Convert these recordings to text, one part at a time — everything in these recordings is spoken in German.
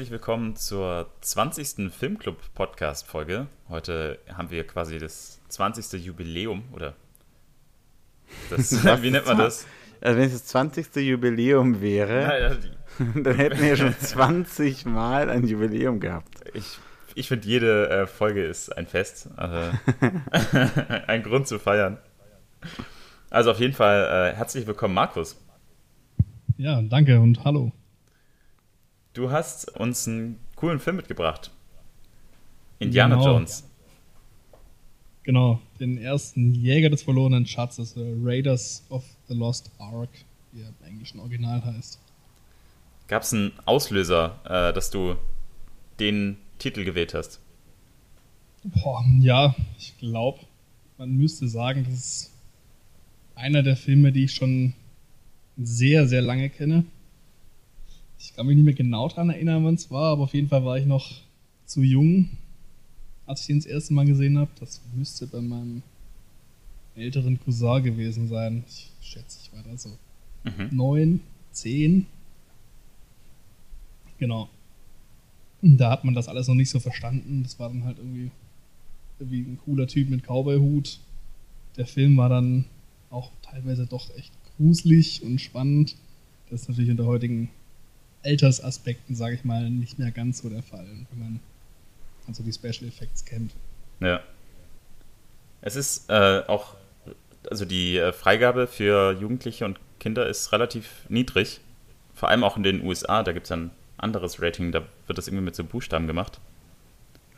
herzlich willkommen zur 20. Filmclub-Podcast-Folge. Heute haben wir quasi das 20. Jubiläum, oder? Das, wie nennt man das? Also wenn es das 20. Jubiläum wäre, naja, dann hätten wir schon 20 Mal ein Jubiläum gehabt. Ich, ich finde, jede äh, Folge ist ein Fest. Also ein Grund zu feiern. Also auf jeden Fall äh, herzlich willkommen, Markus. Ja, danke und hallo. Du hast uns einen coolen Film mitgebracht. Indiana genau. Jones. Genau, den ersten Jäger des verlorenen Schatzes, The Raiders of the Lost Ark, wie er im englischen Original heißt. Gab es einen Auslöser, äh, dass du den Titel gewählt hast? Boah, ja, ich glaube, man müsste sagen, das ist einer der Filme, die ich schon sehr, sehr lange kenne. Ich kann mich nicht mehr genau daran erinnern, wann es war, aber auf jeden Fall war ich noch zu jung, als ich ihn das erste Mal gesehen habe. Das müsste bei meinem älteren Cousin gewesen sein. Ich schätze, ich war da so mhm. neun, zehn. Genau. Und da hat man das alles noch nicht so verstanden. Das war dann halt irgendwie, irgendwie ein cooler Typ mit Cowboy-Hut. Der Film war dann auch teilweise doch echt gruselig und spannend. Das ist natürlich unter heutigen Altersaspekten, sage ich mal, nicht mehr ganz so der Fall, wenn man also die Special Effects kennt. Ja. Es ist äh, auch, also die äh, Freigabe für Jugendliche und Kinder ist relativ niedrig. Vor allem auch in den USA, da gibt es ein anderes Rating, da wird das irgendwie mit so Buchstaben gemacht.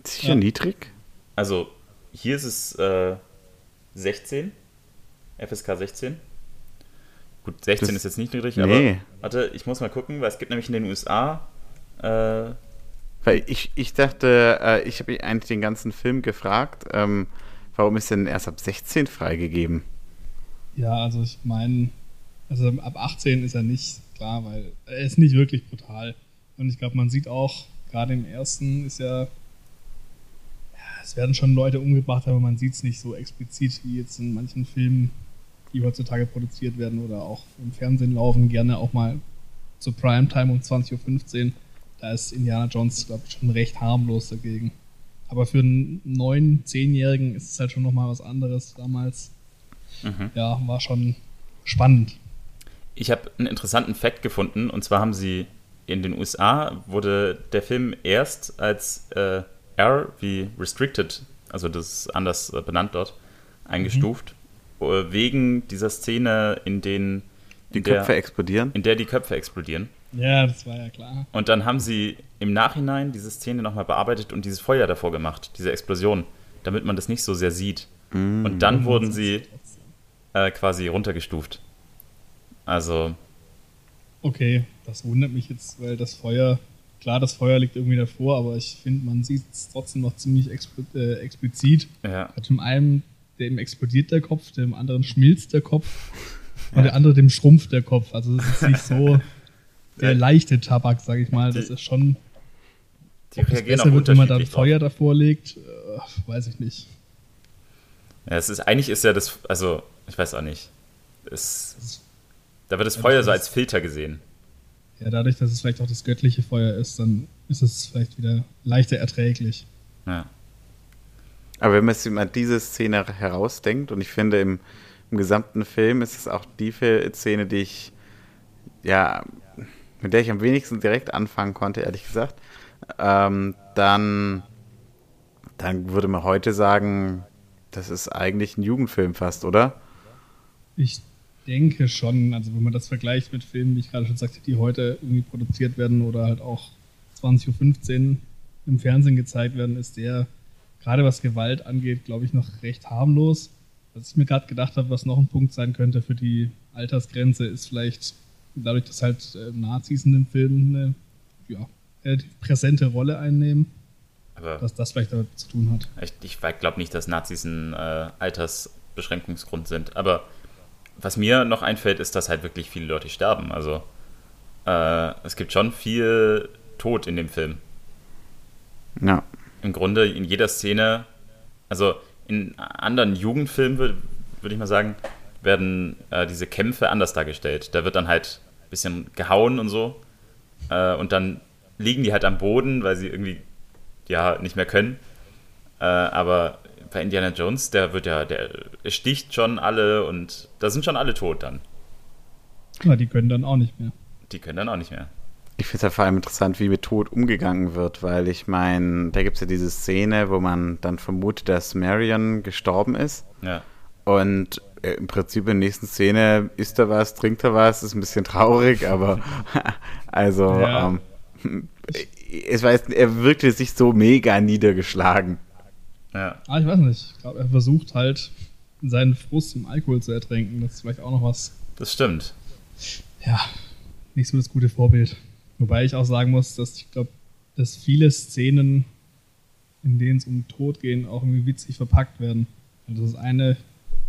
Sicher ja. niedrig? Also hier ist es äh, 16, FSK 16. Gut, 16 das, ist jetzt nicht niedrig, nee. aber warte, ich muss mal gucken, weil es gibt nämlich in den USA. Äh, weil ich, ich dachte, äh, ich habe eigentlich den ganzen Film gefragt, ähm, warum ist denn erst ab 16 freigegeben? Ja, also ich meine, also ab 18 ist er nicht klar, weil er ist nicht wirklich brutal. Und ich glaube, man sieht auch, gerade im ersten ist ja, ja, es werden schon Leute umgebracht, aber man sieht es nicht so explizit wie jetzt in manchen Filmen, die heutzutage produziert werden oder auch im Fernsehen laufen, gerne auch mal zur Primetime um 20.15 Uhr. Da ist Indiana Jones, glaube ich, schon recht harmlos dagegen. Aber für einen neun, zehnjährigen ist es halt schon nochmal was anderes damals. Mhm. Ja, war schon spannend. Ich habe einen interessanten Fact gefunden und zwar haben sie in den USA wurde der Film erst als äh, R wie Restricted, also das ist anders benannt dort, eingestuft. Mhm. Äh, wegen dieser Szene, in denen die in Köpfe der, explodieren. In der die Köpfe explodieren. Ja, das war ja klar. Und dann haben sie im Nachhinein diese Szene nochmal bearbeitet und dieses Feuer davor gemacht, diese Explosion, damit man das nicht so sehr sieht. Mm. Und dann wurden sie äh, quasi runtergestuft. Also. Okay, das wundert mich jetzt, weil das Feuer, klar, das Feuer liegt irgendwie davor, aber ich finde, man sieht es trotzdem noch ziemlich expl äh, explizit. Ja. Hat in einem dem explodiert der Kopf, dem anderen schmilzt der Kopf und der andere dem schrumpft der Kopf. Also es ist nicht so der leichte Tabak, sag ich mal. Das ist schon. Die es besser wird, wenn man da Feuer davor legt, äh, weiß ich nicht. Ja, es ist eigentlich ist ja das, also ich weiß auch nicht. Es, da wird das ja, Feuer das so als Filter gesehen. Ja, dadurch, dass es vielleicht auch das göttliche Feuer ist, dann ist es vielleicht wieder leichter erträglich. Ja. Aber wenn man sich mal diese Szene herausdenkt, und ich finde, im, im gesamten Film ist es auch die Szene, die ich, ja, mit der ich am wenigsten direkt anfangen konnte, ehrlich gesagt, ähm, dann, dann würde man heute sagen, das ist eigentlich ein Jugendfilm fast, oder? Ich denke schon. Also wenn man das vergleicht mit Filmen, wie ich gerade schon sagte, die heute irgendwie produziert werden oder halt auch 20.15 Uhr im Fernsehen gezeigt werden, ist der gerade was Gewalt angeht, glaube ich, noch recht harmlos. Was ich mir gerade gedacht habe, was noch ein Punkt sein könnte für die Altersgrenze, ist vielleicht dadurch, dass halt äh, Nazis in dem Film eine ja, präsente Rolle einnehmen, Aber dass das vielleicht damit zu tun hat. Ich, ich glaube nicht, dass Nazis ein äh, Altersbeschränkungsgrund sind. Aber was mir noch einfällt, ist, dass halt wirklich viele Leute sterben. Also äh, es gibt schon viel Tod in dem Film. Ja im Grunde in jeder Szene, also in anderen Jugendfilmen würde würd ich mal sagen, werden äh, diese Kämpfe anders dargestellt. Da wird dann halt ein bisschen gehauen und so. Äh, und dann liegen die halt am Boden, weil sie irgendwie ja nicht mehr können. Äh, aber bei Indiana Jones, der wird ja, der sticht schon alle und da sind schon alle tot dann. Ja, die können dann auch nicht mehr. Die können dann auch nicht mehr. Ich finde es ja vor allem interessant, wie mit Tod umgegangen wird, weil ich meine, da gibt es ja diese Szene, wo man dann vermutet, dass Marion gestorben ist. Ja. Und äh, im Prinzip in der nächsten Szene isst er was, trinkt er was, ist ein bisschen traurig, aber also Ja. ähm, ich weiß, er wirkte sich so mega niedergeschlagen. Ja. Ah, ich weiß nicht. Ich glaube, er versucht halt, seinen Frust im Alkohol zu ertränken. Das ist vielleicht auch noch was, Das stimmt. ja, nicht so das gute Vorbild. Wobei ich auch sagen muss, dass ich glaube, dass viele Szenen, in denen es um Tod gehen, auch irgendwie witzig verpackt werden. Also das eine,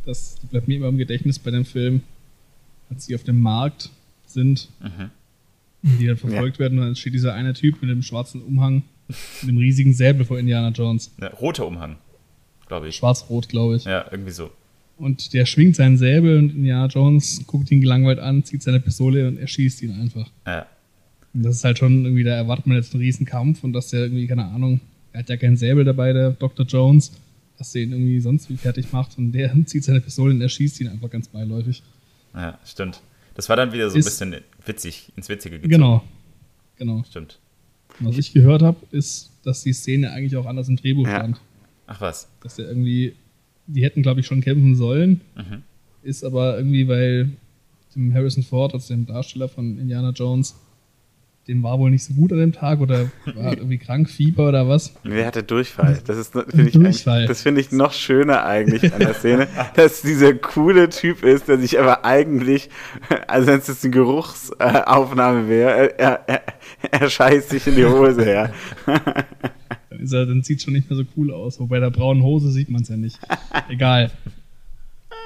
das bleibt mir immer im Gedächtnis bei dem Film, als sie auf dem Markt sind, Mhm. die dann verfolgt werden und dann steht dieser eine Typ mit dem schwarzen Umhang, mit dem riesigen Säbel vor Indiana Jones. Ja, roter Umhang, glaube ich. Schwarz-rot, glaube ich. Ja, irgendwie so. Und der schwingt seinen Säbel und Indiana Jones guckt ihn gelangweilt an, zieht seine Pistole und erschießt ihn einfach. Ja. Und das ist halt schon irgendwie, da erwartet man jetzt einen riesen Kampf und dass der irgendwie, keine Ahnung, er hat ja keinen Säbel dabei, der Dr. Jones, dass der ihn irgendwie sonst wie fertig macht und der zieht seine Pistole und erschießt ihn einfach ganz beiläufig. ja, stimmt. Das war dann wieder so ein Ist- bisschen witzig, ins Witzige gezogen. Genau. Genau. Stimmt. Und was ich gehört habe, ist, dass die Szene eigentlich auch anders im Drehbuch Ja. stand. Ach was. Dass der irgendwie, die hätten, glaube ich, schon kämpfen sollen, Mhm. ist aber irgendwie, weil dem Harrison Ford, also dem Darsteller von Indiana Jones, dem war wohl nicht so gut an dem Tag oder war irgendwie krank, Fieber oder was. Der hatte Durchfall. Das ist finde ich, Durchfall. das finde ich noch schöner eigentlich an der Szene, dass dieser coole Typ ist, der sich aber eigentlich, also wenn es jetzt eine Geruchsaufnahme wäre, er, er, er scheißt sich in die Hose her. Dann, ist er, dann sieht schon nicht mehr so cool aus. Wobei der braunen Hose sieht man es ja nicht. Egal.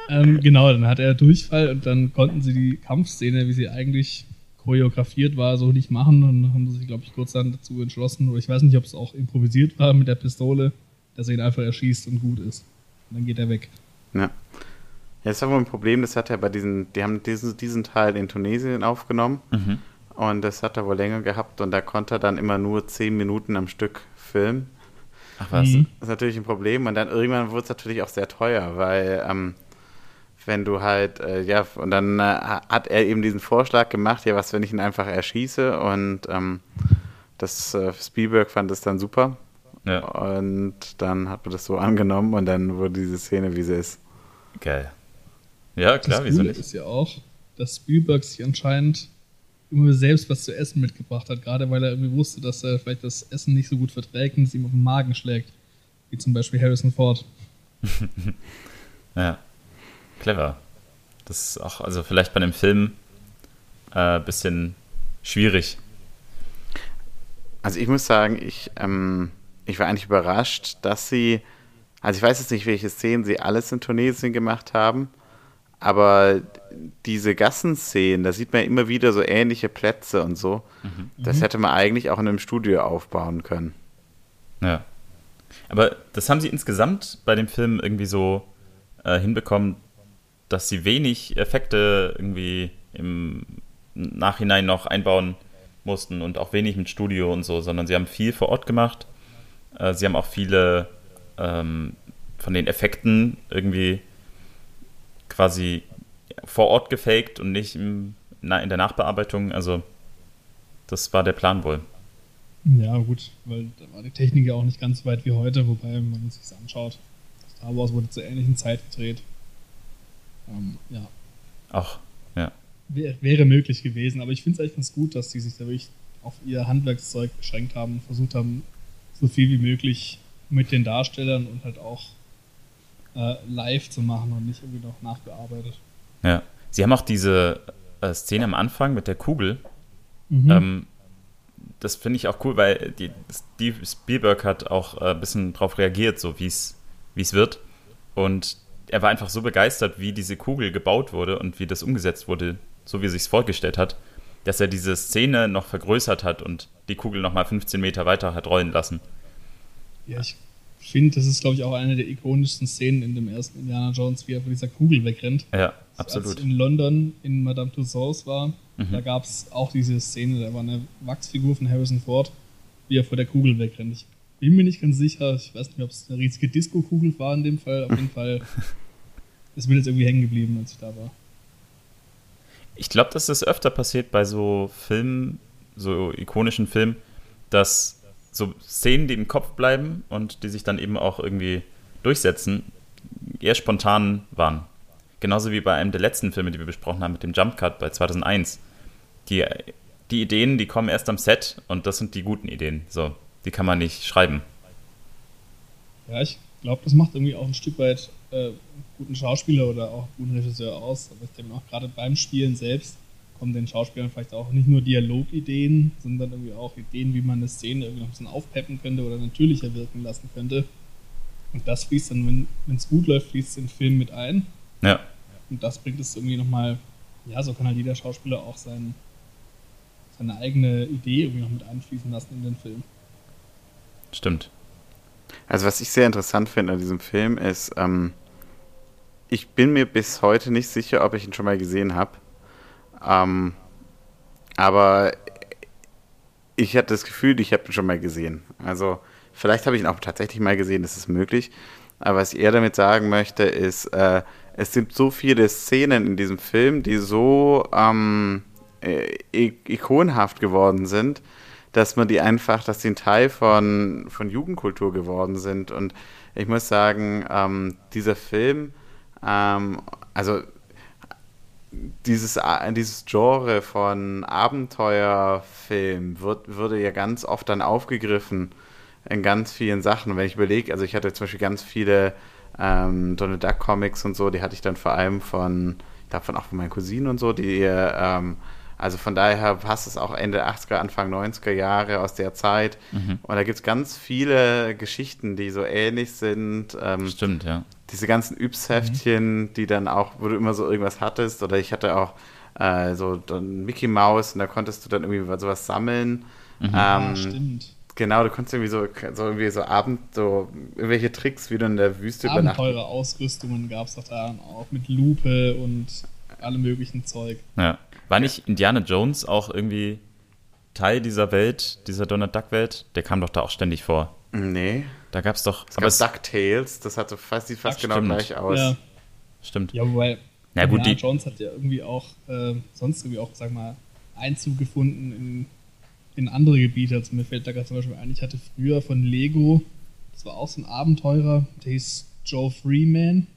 ähm, genau, dann hat er Durchfall und dann konnten sie die Kampfszene, wie sie eigentlich choreografiert war, so nicht machen. Und dann haben sie sich, glaube ich, kurz dann dazu entschlossen, oder ich weiß nicht, ob es auch improvisiert war mit der Pistole, dass er ihn einfach erschießt und gut ist. Und dann geht er weg. Ja. Ja, das war wohl ein Problem, das hat er bei diesen, die haben diesen, diesen Teil in Tunesien aufgenommen Mhm. und das hat er wohl länger gehabt und da konnte er dann immer nur zehn Minuten am Stück filmen. Ach was. Mhm. Das ist natürlich ein Problem und dann irgendwann wurde es natürlich auch sehr teuer, weil ähm, wenn du halt, äh, ja, und dann äh, hat er eben diesen Vorschlag gemacht, ja, was, wenn ich ihn einfach erschieße und ähm, das äh, Spielberg fand es dann super Ja, und dann hat man das so angenommen und dann wurde diese Szene, wie sie ist. geil. Ja, klar, das wieso nicht? ist ja auch, dass Spielberg sich anscheinend immer selbst was zu essen mitgebracht hat, gerade weil er irgendwie wusste, dass er vielleicht das Essen nicht so gut verträgt und es ihm auf den Magen schlägt. Wie zum Beispiel Harrison Ford. Ja, clever. Das ist auch, also vielleicht bei einem Film ein äh, bisschen schwierig. Also ich muss sagen, ich, ähm, ich war eigentlich überrascht, dass sie, also ich weiß jetzt nicht, welche Szenen sie alles in Tunesien gemacht haben, aber diese Gassenszenen, da sieht man immer wieder so ähnliche Plätze und so. Das hätte man eigentlich auch in einem Studio aufbauen können. Ja. Aber das haben sie insgesamt bei dem Film irgendwie so äh, hinbekommen, dass sie wenig Effekte irgendwie im Nachhinein noch einbauen mussten und auch wenig mit Studio und so, sondern sie haben viel vor Ort gemacht. Äh, sie haben auch viele ähm, von den Effekten irgendwie quasi vor Ort gefaked und nicht im, na, in der Nachbearbeitung. Also das war der Plan wohl. Ja, gut, weil da war die Technik ja auch nicht ganz so weit wie heute, wobei, wenn man sich das anschaut, Star Wars wurde zur ähnlichen Zeit gedreht. Ähm, ja, Auch, ja. wär, wäre möglich gewesen, aber ich finde es eigentlich ganz gut, dass die sich da wirklich auf ihr Handwerkszeug beschränkt haben und versucht haben, so viel wie möglich mit den Darstellern und halt auch äh, live zu machen und nicht irgendwie noch nachbearbeitet. Ja. Sie haben auch diese äh, Szene am Anfang mit der Kugel. Mhm. Ähm, das finde ich auch cool, weil die, Steve Spielberg hat auch äh, ein bisschen drauf reagiert, so wie es wie es wird. Und er war einfach so begeistert, wie diese Kugel gebaut wurde und wie das umgesetzt wurde, so wie er sich vorgestellt hat, dass er diese Szene noch vergrößert hat und die Kugel noch mal 15 Meter weiter hat rollen lassen. Ja, ich finde, das ist, glaube ich, auch eine der ikonischsten Szenen in dem ersten Indiana Jones, wie er von dieser Kugel wegrennt. Ja, absolut. Als in London in Madame Tussauds war, mhm. da gab es auch diese Szene, da war eine Wachsfigur von Harrison Ford, wie er vor der Kugel wegrennt. Ich bin mir nicht ganz sicher, ich weiß nicht, ob es eine riesige Disco-Kugel war in dem Fall. Auf jeden Fall ist mir jetzt irgendwie hängen geblieben, als ich da war. Ich glaube, dass das öfter passiert bei so Filmen, so ikonischen Filmen, dass so Szenen, die im Kopf bleiben und die sich dann eben auch irgendwie durchsetzen, eher spontan waren. Genauso wie bei einem der letzten Filme, die wir besprochen haben, mit dem Jump Cut bei 2001. Die, die Ideen, die kommen erst am Set und das sind die guten Ideen. So, die kann man nicht schreiben. Ja, ich glaube, das macht irgendwie auch ein Stück weit äh, guten Schauspieler oder auch guten Regisseur aus. Aber ich denke auch gerade beim Spielen selbst kommen den Schauspielern vielleicht auch nicht nur Dialogideen, sondern irgendwie auch Ideen, wie man eine Szene irgendwie noch ein bisschen aufpeppen könnte oder natürlicher wirken lassen könnte. Und das fließt dann, wenn es gut läuft, fließt es in den Film mit ein. Ja. Und das bringt es irgendwie nochmal, ja, so kann halt jeder Schauspieler auch sein, seine eigene Idee irgendwie noch mit einfließen lassen in den Film. Stimmt. Also was ich sehr interessant finde an diesem Film ist, ähm, ich bin mir bis heute nicht sicher, ob ich ihn schon mal gesehen habe. Ähm, aber ich hatte das Gefühl, ich habe ihn schon mal gesehen. Also vielleicht habe ich ihn auch tatsächlich mal gesehen, das ist möglich. Aber was ich eher damit sagen möchte, ist, äh, es sind so viele Szenen in diesem Film, die so ähm, äh, ikonhaft geworden sind, dass man die einfach, dass sie ein Teil von, von Jugendkultur geworden sind. Und ich muss sagen, ähm, dieser Film, ähm, also dieses, äh, dieses Genre von Abenteuerfilm wird, würde ja ganz oft dann aufgegriffen in ganz vielen Sachen. Wenn ich überlege, also ich hatte zum Beispiel ganz viele ähm, Donald Duck Comics und so, die hatte ich dann vor allem von, ich glaube von auch von meinen Cousinen und so, die ähm, also von daher passt es auch Ende 80er, Anfang 90er Jahre aus der Zeit. Mhm. Und da gibt es ganz viele Geschichten, die so ähnlich sind. Ähm, Stimmt, ja. Diese ganzen Übsheftchen, mhm. die dann auch, wo du immer so irgendwas hattest. Oder ich hatte auch äh, so dann Mickey Mouse und da konntest du dann irgendwie sowas sammeln. Mhm. Ähm, ja, stimmt. Genau, du konntest irgendwie so, so irgendwie so Abend, so irgendwelche Tricks, wie du in der Wüste übernachtest. Abenteurer-Ausrüstungen gab es doch da auch mit Lupe und allem möglichen Zeug. Ja. War nicht Indiana Jones auch irgendwie Teil dieser Welt, dieser Donald Duck-Welt? Der kam doch da auch ständig vor. Nee. Da gab es doch. Es gab DuckTales, das hatte fast, sieht fast Ach, genau stimmt. gleich aus. Ja. Stimmt. Ja, wobei Na gut, Indiana Jones hat ja irgendwie auch äh, sonst irgendwie auch, sag mal, Einzug gefunden in, in andere Gebiete. Also mir fällt da gerade zum Beispiel ein, ich hatte früher von Lego, das war auch so ein Abenteurer, der hieß Joe Freeman.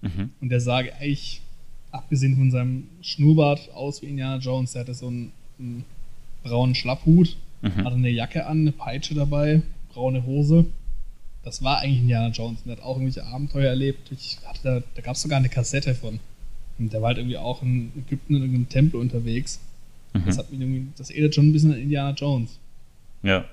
Mhm. Und der sah eigentlich abgesehen von seinem Schnurrbart aus wie Indiana Jones. Der hatte so einen, einen braunen Schlapphut, mhm. hatte eine Jacke an, eine Peitsche dabei, braune Hose. Das war eigentlich Indiana Jones. Und der hat auch irgendwelche Abenteuer erlebt. Ich hatte da, da gab es sogar eine Kassette von. Und der war halt irgendwie auch in Ägypten in irgendeinem Tempel unterwegs. Mhm. Das hat mich irgendwie, das erinnert schon ein bisschen an Indiana Jones. Ja.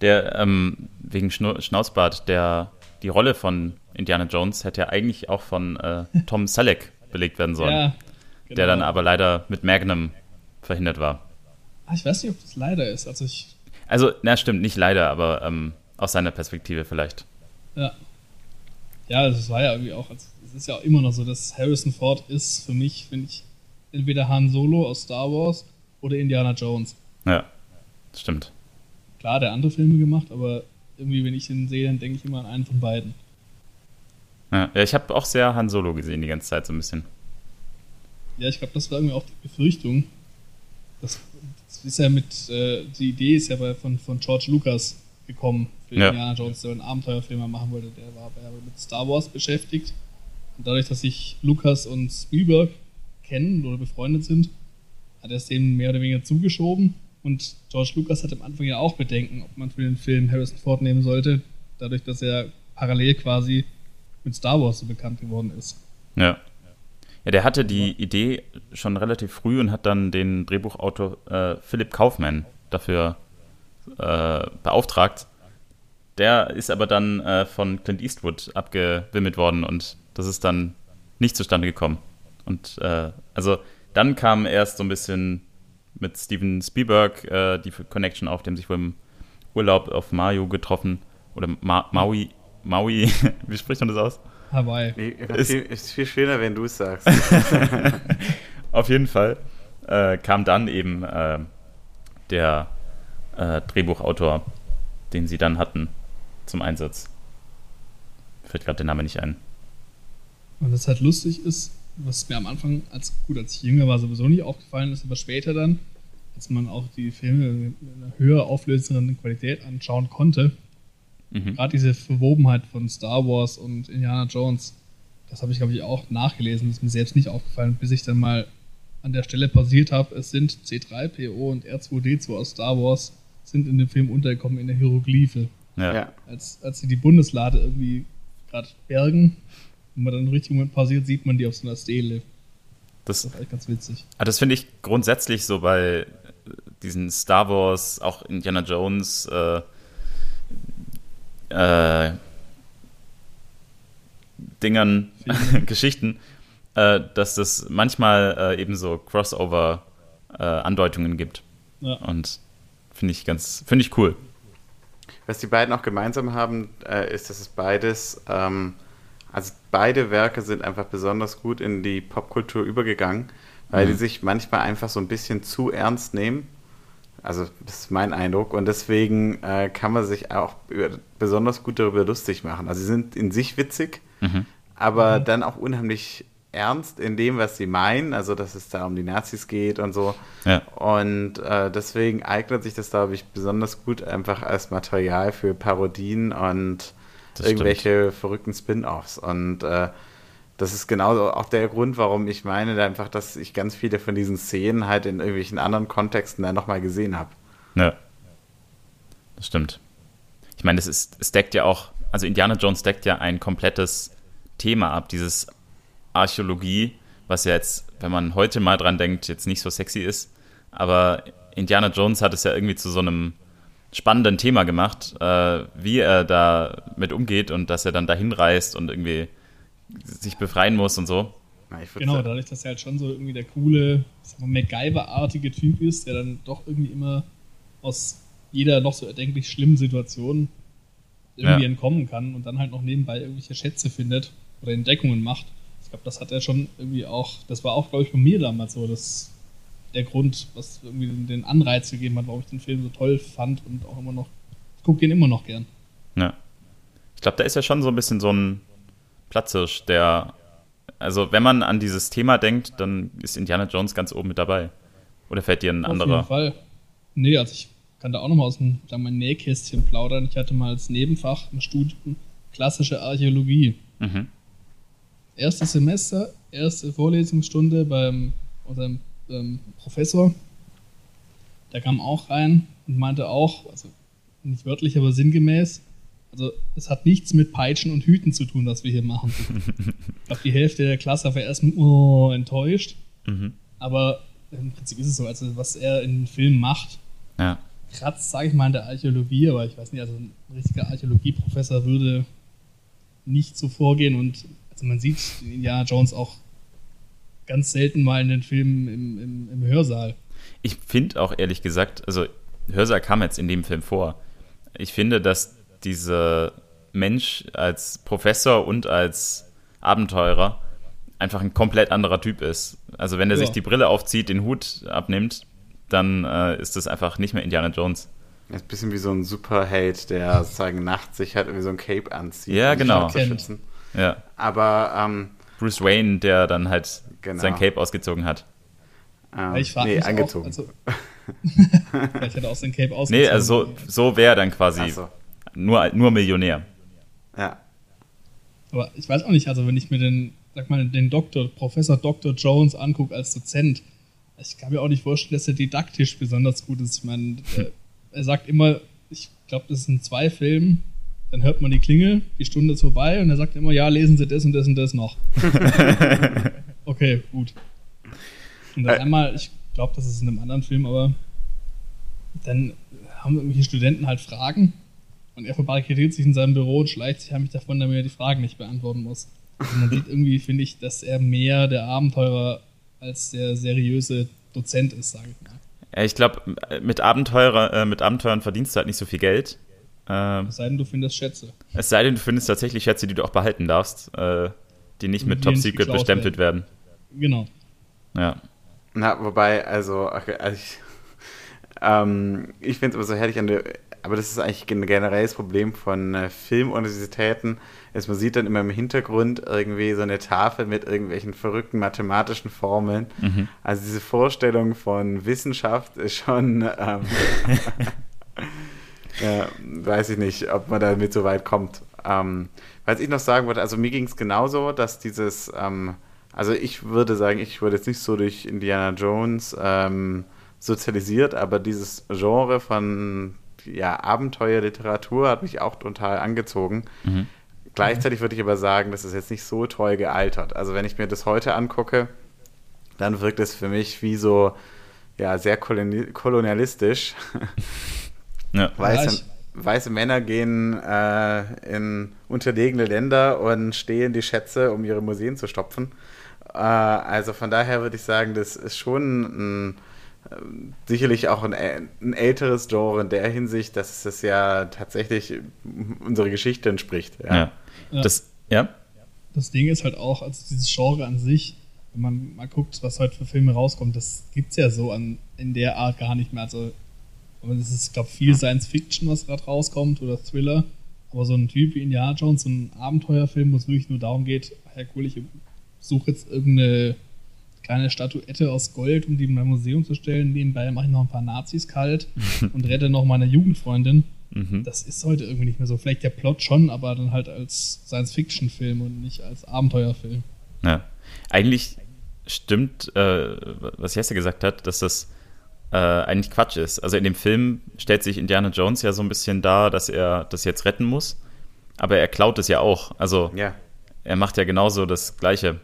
Der, ähm, wegen Schnauzbart, der, die Rolle von Indiana Jones hätte ja eigentlich auch von äh, Tom Selleck belegt werden sollen. Ja, genau. Der dann aber leider mit Magnum verhindert war. Ah, ich weiß nicht, ob das leider ist. Also, ich also na stimmt, nicht leider, aber ähm, aus seiner Perspektive vielleicht. Ja. Ja, es war ja irgendwie auch, also, es ist ja auch immer noch so, dass Harrison Ford ist für mich, finde ich, entweder Han Solo aus Star Wars oder Indiana Jones. Ja, stimmt. Klar, der andere Filme gemacht, aber irgendwie, wenn ich ihn sehe, dann denke ich immer an einen von beiden. Ja, ich habe auch sehr Han Solo gesehen die ganze Zeit so ein bisschen. Ja, ich glaube, das war irgendwie auch die Befürchtung. Das, das ist ja mit, äh, die Idee ist ja bei, von, von George Lucas gekommen, für ja. Indiana Jones, der einen Abenteuerfilm machen wollte. Der war aber mit Star Wars beschäftigt. Und dadurch, dass sich Lucas und Spielberg kennen oder befreundet sind, hat er es denen mehr oder weniger zugeschoben. Und George Lucas hat am Anfang ja auch Bedenken, ob man für den Film Harrison Ford nehmen sollte, dadurch, dass er parallel quasi mit Star Wars so bekannt geworden ist. Ja. Ja, der hatte die Idee schon relativ früh und hat dann den Drehbuchautor äh, Philipp Kaufmann dafür äh, beauftragt. Der ist aber dann äh, von Clint Eastwood abgewimmelt worden und das ist dann nicht zustande gekommen. Und äh, also dann kam erst so ein bisschen mit Steven Spielberg äh, die Connection auf, dem sich wohl im Urlaub auf Mario getroffen oder Ma Maui, Maui, wie spricht man das aus? Hawaii. Nee, ist, viel, ist viel schöner, wenn du es sagst. Auf jeden Fall äh, kam dann eben äh, der äh, Drehbuchautor, den sie dann hatten, zum Einsatz. Fällt gerade der Name nicht ein. Und was halt lustig ist, was mir am Anfang, als gut, als ich jünger war, sowieso nicht aufgefallen ist, aber später dann, als man auch die Filme in einer höher auflösenden Qualität anschauen konnte, mhm. gerade diese Verwobenheit von Star Wars und Indiana Jones, das habe ich, glaube ich, auch nachgelesen, das ist mir selbst nicht aufgefallen, bis ich dann mal an der Stelle pausiert habe. Es sind C3PO und R2D2 aus Star Wars sind in dem Film untergekommen in der Hieroglyphe. Ja. Als, als sie die Bundeslade irgendwie gerade bergen wenn man dann richtig Moment pausiert, sieht man die auf so einer Stele. Das, das ist echt ganz witzig. Ah, das finde ich grundsätzlich so bei diesen Star Wars, auch Indiana Jones, äh, äh, Dingern, Geschichten, äh, dass das manchmal äh, eben so Crossover-Andeutungen gibt. Ja. Und finde ich ganz, finde ich cool. Was die beiden auch gemeinsam haben, äh, ist, dass es beides ähm, also beide Werke sind einfach besonders gut in die Popkultur übergegangen, weil mhm. die sich manchmal einfach so ein bisschen zu ernst nehmen. Also das ist mein Eindruck und deswegen äh, kann man sich auch über, besonders gut darüber lustig machen. Also sie sind in sich witzig, mhm. aber mhm. dann auch unheimlich ernst in dem, was sie meinen, also dass es da um die Nazis geht und so. Ja. Und äh, deswegen eignet sich das, glaube ich, besonders gut einfach als Material für Parodien und das irgendwelche stimmt. verrückten Spin-offs. Und äh, das ist genau auch der Grund, warum ich meine einfach, dass ich ganz viele von diesen Szenen halt in irgendwelchen anderen Kontexten dann nochmal gesehen habe. Ja. Das stimmt. Ich meine, es, ist, es deckt ja auch, also Indiana Jones deckt ja ein komplettes Thema ab, dieses Archäologie, was ja jetzt, wenn man heute mal dran denkt, jetzt nicht so sexy ist. Aber Indiana Jones hat es ja irgendwie zu so einem spannenden Thema gemacht, äh, wie er da mit umgeht und dass er dann dahin reist und irgendwie sich befreien muss und so. genau, dadurch, dass er halt schon so irgendwie der coole, MacGyver-artige Typ ist, der dann doch irgendwie immer aus jeder noch so erdenklich schlimmen Situation irgendwie ja. entkommen kann und dann halt noch nebenbei irgendwelche Schätze findet oder Entdeckungen macht. Ich glaube, das hat er schon irgendwie auch, das war auch, glaube ich, bei mir damals so, dass der Grund, was irgendwie den Anreiz gegeben hat, warum ich den Film so toll fand und auch immer noch, ich gucke ihn immer noch gern. Ja. Ich glaube, da ist ja schon so ein bisschen so ein Platzhirsch, der, also wenn man an dieses Thema denkt, dann ist Indiana Jones ganz oben mit dabei. Oder fällt dir ein Auf anderer? Auf jeden Fall. Nee, also ich kann da auch noch mal aus dem sagen wir, Nähkästchen plaudern. Ich hatte mal als Nebenfach im Studium klassische Archäologie. Mhm. Erstes Semester, erste Vorlesungsstunde beim unserem ähm, Professor, der kam auch rein und meinte auch, also nicht wörtlich, aber sinngemäß, also es hat nichts mit Peitschen und Hüten zu tun, was wir hier machen. ich glaube, die Hälfte der Klasse war erst oh, enttäuscht. Mhm. Aber im Prinzip ist es so, also was er in den Filmen macht, ja. kratzt, sage ich mal, in der Archäologie, aber ich weiß nicht, also ein richtiger Archäologieprofessor würde nicht so vorgehen und also man sieht Indiana Jones auch ganz selten mal in den Filmen im, im, im Hörsaal. Ich finde auch ehrlich gesagt, also Hörsaal kam jetzt in dem Film vor. Ich finde, dass dieser Mensch als Professor und als Abenteurer einfach ein komplett anderer Typ ist. Also wenn er ja. sich die Brille aufzieht, den Hut abnimmt, dann äh, ist das einfach nicht mehr Indiana Jones. Er ist ein bisschen wie so ein Superheld, der sozusagen nachts sich halt irgendwie so ein Cape anzieht. Ja, genau. Ja. Aber ähm, Bruce Wayne, der dann halt genau. sein Cape ausgezogen hat. Ähm, ich nee, angezogen. Auch, also, vielleicht hat er auch sein Cape ausgezogen. Nee, also so, so wäre dann quasi so. Nur, nur Millionär. Ja. Aber ich weiß auch nicht, also wenn ich mir den, sag mal, den Doktor, Professor Dr. Jones angucke als Dozent, ich kann mir auch nicht vorstellen, dass er didaktisch besonders gut ist. Ich meine, er sagt immer, ich glaube, das sind zwei Filmen, dann hört man die Klingel, die Stunde ist vorbei und er sagt immer, ja, lesen Sie das und das und das noch. okay, gut. Und dann äh. einmal, ich glaube, das ist in einem anderen Film, aber dann haben irgendwelche Studenten halt Fragen und er verbarrikadiert sich in seinem Büro und schleicht sich heimlich davon, damit er die Fragen nicht beantworten muss. Und man sieht irgendwie, finde ich, dass er mehr der Abenteurer als der seriöse Dozent ist, sage ich mal. Ja, ich glaube, mit, Abenteurer, äh, mit Abenteuern verdienst du halt nicht so viel Geld. Ähm, Es sei denn, du findest Schätze. es sei denn, du findest tatsächlich Schätze, die du auch behalten darfst, äh, die nicht mit Die Top nicht Secret bestempelt werden. Genau. Ja. Na, wobei, also, okay, also ich, ähm, ich finde es aber so herrlich an der, aber das ist eigentlich ein generelles Problem von äh, Filmuniversitäten, ist, man sieht dann immer im Hintergrund irgendwie so eine Tafel mit irgendwelchen verrückten mathematischen Formeln. Mhm. Also diese Vorstellung von Wissenschaft ist schon, ähm, ja, weiß ich nicht, ob man damit so weit kommt. Ähm, was ich noch sagen wollte, also mir ging es genauso, dass dieses, ähm, also ich würde sagen, ich wurde jetzt nicht so durch Indiana Jones ähm, sozialisiert, aber dieses Genre von ja, Abenteuerliteratur hat mich auch total angezogen. Mhm. Gleichzeitig würde ich aber sagen, das ist jetzt nicht so toll gealtert. Also wenn ich mir das heute angucke, dann wirkt es für mich wie so, ja, sehr koloni kolonialistisch. Ja. Weiße, weiße Männer gehen äh, in unterlegene Länder und stehlen die Schätze, um ihre Museen zu stopfen. Äh, also von daher würde ich sagen, das ist schon ein, äh, sicherlich auch ein, ein älteres Genre in der Hinsicht, dass es ja tatsächlich unsere Geschichte entspricht. Ja. ja. Das, ja? Das Ding ist halt auch, also dieses Genre an sich, wenn man mal guckt, was heute für Filme rauskommt, das gibt's ja so an, in der Art gar nicht mehr. Also, es ist, glaube viel Science Fiction, was gerade rauskommt, oder Thriller. Aber so ein Typ wie Indiana Jones, so ein Abenteuerfilm, wo es wirklich nur darum geht, Herr cool, ich suche jetzt irgendeine kleine Statuette aus Gold, um die in mein Museum zu stellen. Nebenbei mache ich noch ein paar Nazis kalt und rette noch meine Jugendfreundin. Mhm. Das ist heute irgendwie nicht mehr so. Vielleicht der Plot schon, aber dann halt als Science-Fiction-Film und nicht als Abenteuerfilm. Ja. Eigentlich stimmt, äh, was Jesse gesagt hat, dass das äh, eigentlich Quatsch ist. Also in dem Film stellt sich Indiana Jones ja so ein bisschen dar, dass er das jetzt retten muss. Aber er klaut es ja auch. Also ja. er macht ja genauso das Gleiche,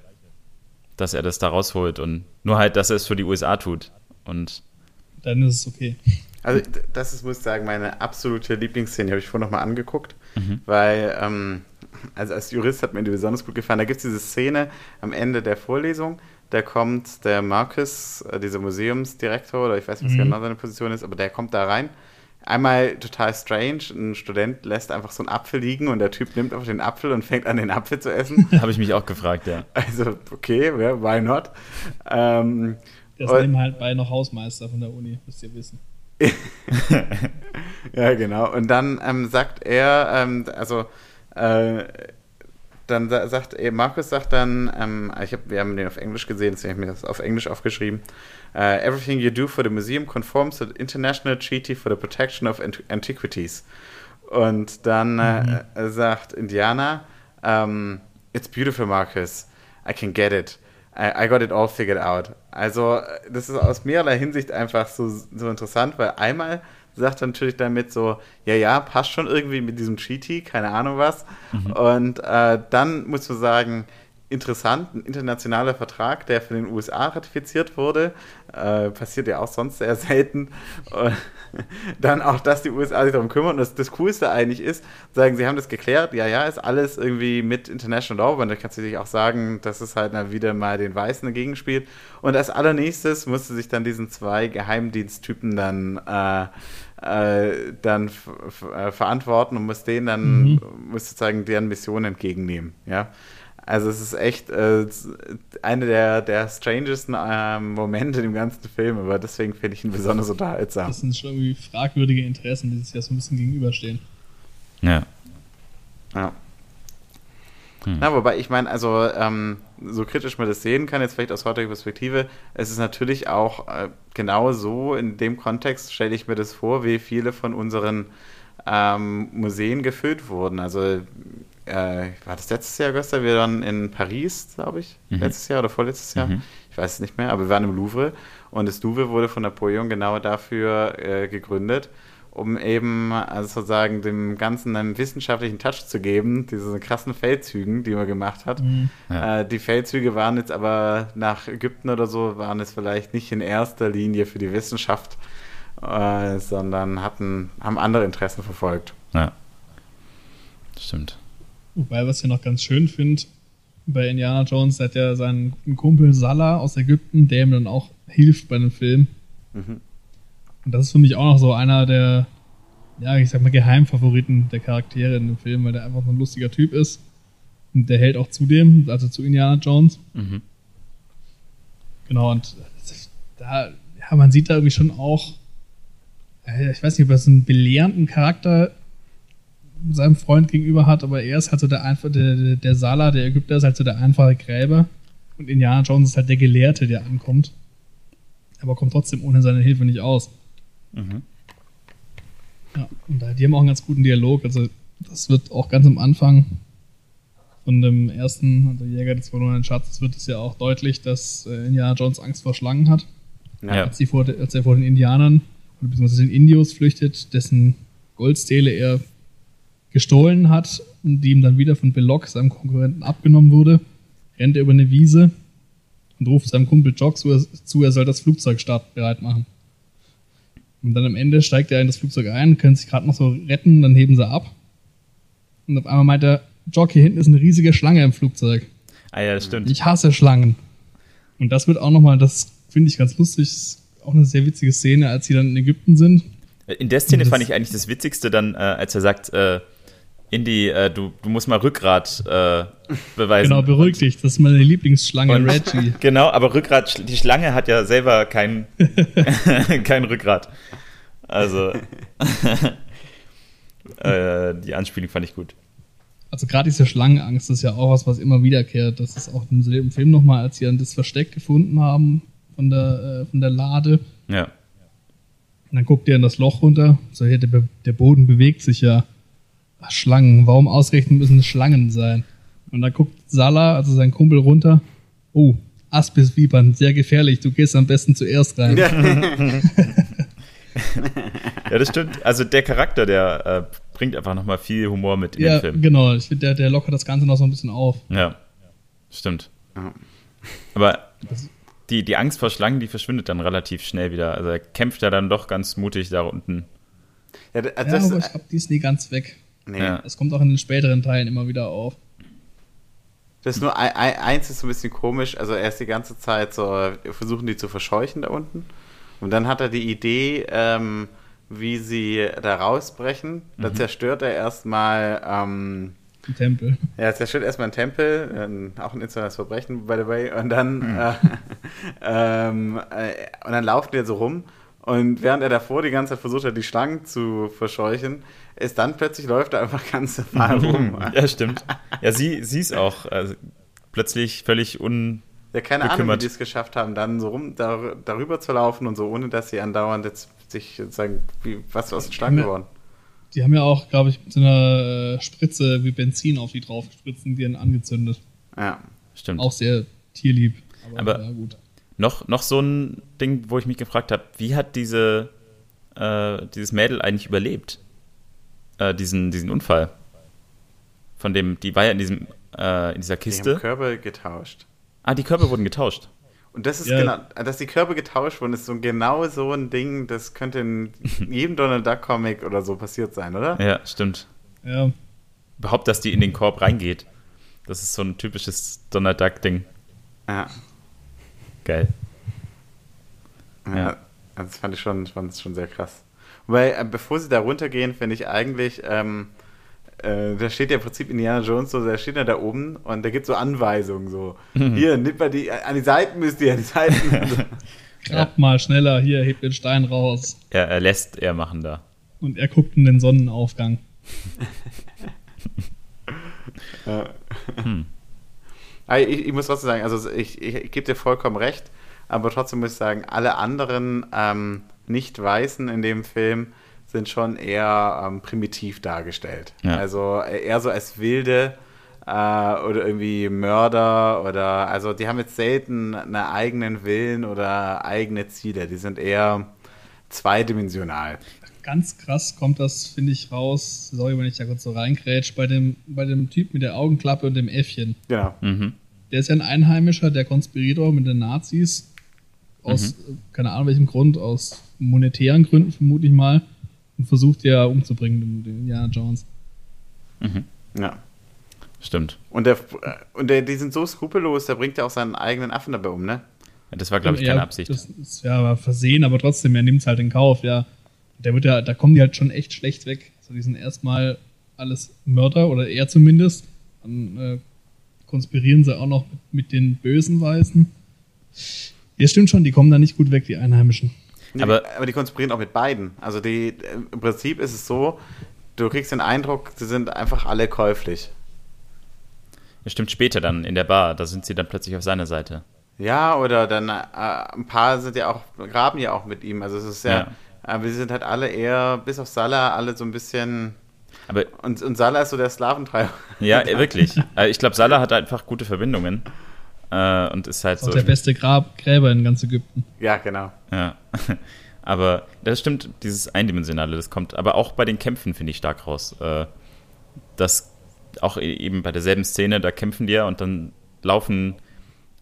dass er das da rausholt. Und nur halt, dass er es für die USA tut. Und Dann ist es okay. Also das ist, muss ich sagen, meine absolute Lieblingsszene, die habe ich vorhin nochmal angeguckt, weil, ähm, also als Jurist hat mir die besonders gut gefallen. Da gibt es diese Szene am Ende der Vorlesung, da kommt der Marcus, äh, dieser Museumsdirektor, oder ich weiß nicht, was Mhm. genau seine Position ist, aber der kommt da rein. Einmal total strange, ein Student lässt einfach so einen Apfel liegen und der Typ nimmt einfach den Apfel und fängt an, den Apfel zu essen. habe ich mich auch gefragt, ja. Also, okay, ja, why not? Ähm, Der ist Und- nebenbei bei noch Hausmeister von der Uni, müsst ihr wissen. Ja, genau. Und dann ähm, sagt er, ähm, also äh, dann sa sagt er, Markus sagt dann, ähm, ich hab, wir haben den auf Englisch gesehen, deswegen habe ich mir das auf Englisch aufgeschrieben. Uh, everything you do for the museum conforms to the International Treaty for the Protection of Ant Antiquities. Und dann äh, äh, sagt Indiana, ähm, It's beautiful, Marcus. I can get it. I, I got it all figured out. Also, äh, das ist aus mehrerlei Hinsicht einfach so, so interessant, weil einmal sagt natürlich damit so, ja, ja, passt schon irgendwie mit diesem Treaty, keine Ahnung was. Und äh, dann muss man sagen, interessant, ein internationaler Vertrag, der von den USA ratifiziert wurde, äh, passiert ja auch sonst sehr selten. Und dann auch, dass die USA sich darum kümmern. Und das, das Coolste eigentlich ist, sagen, sie haben das geklärt, ja, ja, ist alles irgendwie mit International Law, und da kannst du sich auch sagen, dass es halt dann wieder mal den Weißen dagegen spielt. Und als allernächstes musste sich dann diesen zwei Geheimdiensttypen dann äh, äh, dann f- f- äh, verantworten und muss denen dann, Mhm. muss sozusagen deren Mission entgegennehmen, ja. Also es ist echt äh, eine der, der strangesten äh, Momente im ganzen Film, aber deswegen finde ich ihn besonders unterhaltsam. Das sind schon irgendwie fragwürdige Interessen, die sich ja so ein bisschen gegenüberstehen. Ja. Ja. Hm. Na, wobei ich meine, also ähm, so kritisch man das sehen kann, jetzt vielleicht aus heutiger Perspektive, es ist natürlich auch äh, genau so, in dem Kontext stelle ich mir das vor, wie viele von unseren ähm, Museen gefüllt wurden. Also äh, war das letztes Jahr, Gösta? Wir waren in Paris, glaube ich, Mhm. letztes Jahr oder vorletztes Jahr. Mhm. Ich weiß es nicht mehr, aber wir waren im Louvre und das Louvre wurde von Napoleon genau dafür äh, gegründet, um eben also sozusagen dem Ganzen einen wissenschaftlichen Touch zu geben, diese krassen Feldzügen, die man gemacht hat. Mhm. Ja. Äh, die Feldzüge waren jetzt aber nach Ägypten oder so, waren es vielleicht nicht in erster Linie für die Wissenschaft, äh, sondern hatten, haben andere Interessen verfolgt. ja. Stimmt. Wobei, was ich noch ganz schön finde, bei Indiana Jones hat ja seinen guten Kumpel Salah aus Ägypten, der ihm dann auch hilft bei dem Film. Mhm. Und das ist für mich auch noch so einer der ja, ich sag mal, Geheimfavoriten der Charaktere in dem Film, weil der einfach so ein lustiger Typ ist. Und der hält auch zu dem, also zu Indiana Jones. Mhm. Genau, und da, ja, man sieht da irgendwie schon auch, äh, ich weiß nicht, ob er so einen belehrenden Charakter seinem Freund gegenüber hat, aber er ist halt so der einfach, der, der, der Sala, der Ägypter ist halt so der einfache Gräber und Indiana Jones ist halt der Gelehrte, der ankommt. Aber kommt trotzdem ohne seine Hilfe nicht aus. Mhm. Ja, und da, die haben auch einen ganz guten Dialog. Also, das wird auch ganz am Anfang von dem ersten, also Jäger des verlorenen Schatzes, wird es ja auch deutlich, dass äh, Indiana Jones Angst vor Schlangen hat. Ja. Als, vor, als er vor den Indianern, oder beziehungsweise den Indios flüchtet, dessen Goldstele er gestohlen hat und die ihm dann wieder von Belloc, seinem Konkurrenten, abgenommen wurde, rennt er über eine Wiese und ruft seinem Kumpel Jock zu, er soll das Flugzeug startbereit machen. Und dann am Ende steigt er in das Flugzeug ein, können sich gerade noch so retten, dann heben sie ab. Und auf einmal meint er, Jock, hier hinten ist eine riesige Schlange im Flugzeug. Ah ja, das stimmt. Ich hasse Schlangen. Und das wird auch nochmal, das finde ich ganz lustig, ist auch eine sehr witzige Szene, als sie dann in Ägypten sind. In der Szene fand ich eigentlich das Witzigste dann, äh, als er sagt, äh, Indy, äh, du, du musst mal Rückgrat äh, beweisen. Genau, beruhig dich, das ist meine Lieblingsschlange, Und- Reggie. Genau, aber Rückgrat, die Schlange hat ja selber kein, kein Rückgrat. Also, äh, die Anspielung fand ich gut. Also gerade diese Schlangenangst ist ja auch was, was immer wiederkehrt. Das ist auch im selben Film nochmal, als sie dann das Versteck gefunden haben von der, äh, von der Lade. Ja. Und dann guckt er in das Loch runter. So, ja, der, der Boden bewegt sich ja. Ach, Schlangen, warum ausgerechnet müssen Schlangen sein? Und dann guckt Salah, also sein Kumpel, runter. Oh, Aspisvipern, sehr gefährlich. Du gehst am besten zuerst rein. Ja, das stimmt. Also der Charakter, der äh, bringt einfach nochmal viel Humor mit in Ja, den Film. genau. Ich finde, der, der lockert das Ganze noch so ein bisschen auf. Ja, stimmt. Ja. Aber die, die Angst vor Schlangen, die verschwindet dann relativ schnell wieder. Also er kämpft ja dann doch ganz mutig da unten. Ja, d- Ja, das, aber ich glaube, die ist nie ganz weg. Nee, Ja. Es kommt auch in den späteren Teilen immer wieder auf. das ist nur ein, ein, eins ist so ein bisschen komisch. Also er ist die ganze Zeit so, wir versuchen die zu verscheuchen da unten. Und dann hat er die Idee, ähm, wie sie da rausbrechen. Dann zerstört er erstmal, ähm, Im Tempel. ja, er zerstört erstmal einen Tempel, ähm, auch ein internationales Verbrechen, by the way. Und dann, äh, ähm, äh, und dann laufen die so rum. Und während er davor die ganze Zeit versucht hat, die Schlangen zu verscheuchen, ist dann plötzlich läuft er einfach ganz normal rum. Ja, stimmt. Ja, sie, sie ist auch also, plötzlich völlig un. Ja, keine Ahnung, wie bekümmert. die es geschafft haben, dann so rum dar darüber zu laufen und so, ohne dass sie andauernd jetzt sich sagen, wie, was aus den Schlangen geworden. Die haben ja auch, glaube ich, mit so einer äh, Spritze wie Benzin auf die drauf gespritzt und die dann angezündet. Ja. Stimmt. Auch sehr tierlieb. Aber- ja, gut. Noch, noch so ein Ding, wo ich mich gefragt habe, wie hat diese, äh, dieses Mädel eigentlich überlebt? Äh, diesen, diesen Unfall. Von dem, die war ja in diesem, äh, in dieser Die haben Kiste. Körper getauscht. Ah, die Körper wurden getauscht. Und das ist Ja. genau, dass die Körper getauscht wurden, ist so genau so ein Ding, das könnte in jedem Donald Duck Comic oder so passiert sein, oder? Ja, stimmt. Ja, Überhaupt, dass die in den Korb reingeht. Das ist so ein typisches Donald Duck-Ding. Ja. Geil. ja. Ja. Also das fand ich schon, fand es schon sehr krass. Wobei, äh, bevor sie da runtergehen, finde ich eigentlich, ähm, äh, da steht ja im Prinzip Indiana Jones so, der steht ja da oben und der gibt so Anweisungen so. Hier, nimmt mal die, an die Seiten müsst ihr, an die Seiten. grab mal schneller, hier, hebt den Stein raus. Er, er lässt er machen da. Und er guckt in den Sonnenaufgang. Ja. Aber Ich, ich muss trotzdem sagen, also ich, ich, ich gebe dir vollkommen recht, aber trotzdem muss ich sagen, alle anderen ähm, Nicht-Weißen in dem Film sind schon eher ähm, primitiv dargestellt. Ja. Also eher so als Wilde äh, oder irgendwie Mörder oder also die haben jetzt selten einen eigenen Willen oder eigene Ziele. Die sind eher zweidimensional. Ganz krass kommt das, finde ich, raus. Sorry, wenn ich da kurz so reingrätsch, bei dem, bei dem Typ mit der Augenklappe und dem Äffchen. Genau. Mhm. Der ist ja ein Einheimischer, der konspiriert auch mit den Nazis. Aus, äh, keine Ahnung welchem Grund, aus monetären Gründen vermute ich mal. Und versucht ja umzubringen, den, den Indiana Jones. Ja. Stimmt. Und, der, und der, die sind so skrupellos, der bringt ja auch seinen eigenen Affen dabei um, ne? Ja, Das war, glaube ich, Ja, keine Absicht. Das ist ja aber versehen, aber trotzdem, er nimmt es halt in Kauf, ja. Der wird ja, da kommen die halt schon echt schlecht weg. Also die sind erstmal alles Mörder oder er zumindest. Dann äh, konspirieren sie auch noch mit, mit den bösen Weißen. Ja, stimmt schon, die kommen da nicht gut weg, die Einheimischen. Nee, Aber- aber, die konspirieren auch mit beiden. Also die, im Prinzip ist es so, du kriegst den Eindruck, sie sind einfach alle käuflich. Ja, stimmt später dann in der Bar, da sind sie dann plötzlich auf seiner Seite. Ja, oder dann äh, ein paar sind ja auch, graben ja auch mit ihm. Also es ist ja, aber sie sind halt alle eher, bis auf Salah, alle so ein bisschen. Aber Und, und Salah ist so der Sklaventreiber. ja, wirklich. Äh, Ich glaube, Salah hat einfach gute Verbindungen äh, und ist halt Auch so. der beste Grab, Gräber in ganz Ägypten. Ja, genau. Ja. Aber das stimmt, dieses Eindimensionale, das kommt aber auch bei den Kämpfen, finde ich, stark raus. Äh, Das auch e- eben bei derselben Szene, da kämpfen die ja und dann laufen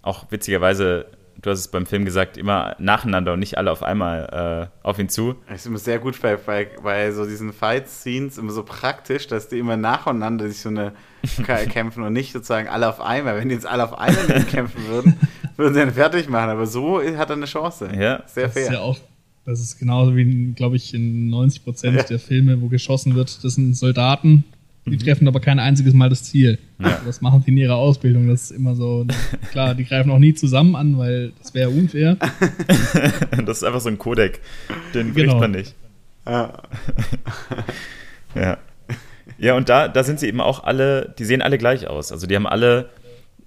auch witzigerweise, du hast es beim Film gesagt, immer nacheinander und nicht alle auf einmal äh, auf ihn zu. Es ist immer sehr gut bei, bei, bei so diesen Fight-Scenes immer so praktisch, dass die immer nacheinander sich so eine K- kämpfen und nicht sozusagen alle auf einmal. Wenn die jetzt alle auf einmal kämpfen würden, würden sie ihn fertig machen. Aber so hat er eine Chance. Ja. Sehr Das ist fair. ja auch, das ist genauso wie, glaube ich, in 90 Prozent Ja. der Filme, wo geschossen wird. Das sind Soldaten, die treffen aber kein einziges Mal das Ziel. Ja. Das machen sie in ihrer Ausbildung. Das ist immer so, klar, die greifen auch nie zusammen an, weil das wäre unfair. Das ist einfach so ein Kodek, den bricht Genau. man nicht. Ja. Ja. Ja, und da, da sind sie eben auch alle, die sehen alle gleich aus. Also die haben alle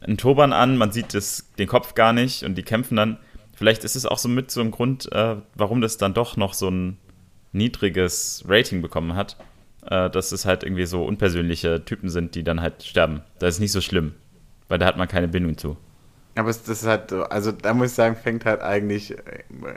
einen Turban an, man sieht das, den Kopf gar nicht und die kämpfen dann. Vielleicht ist es auch so mit so einem Grund, äh, warum das dann doch noch so ein niedriges Rating bekommen hat, äh, dass es halt irgendwie so unpersönliche Typen sind, die dann halt sterben. Das ist nicht so schlimm, weil da hat man keine Bindung zu. Aber es, das ist halt so, also da muss ich sagen, fängt halt eigentlich, äh,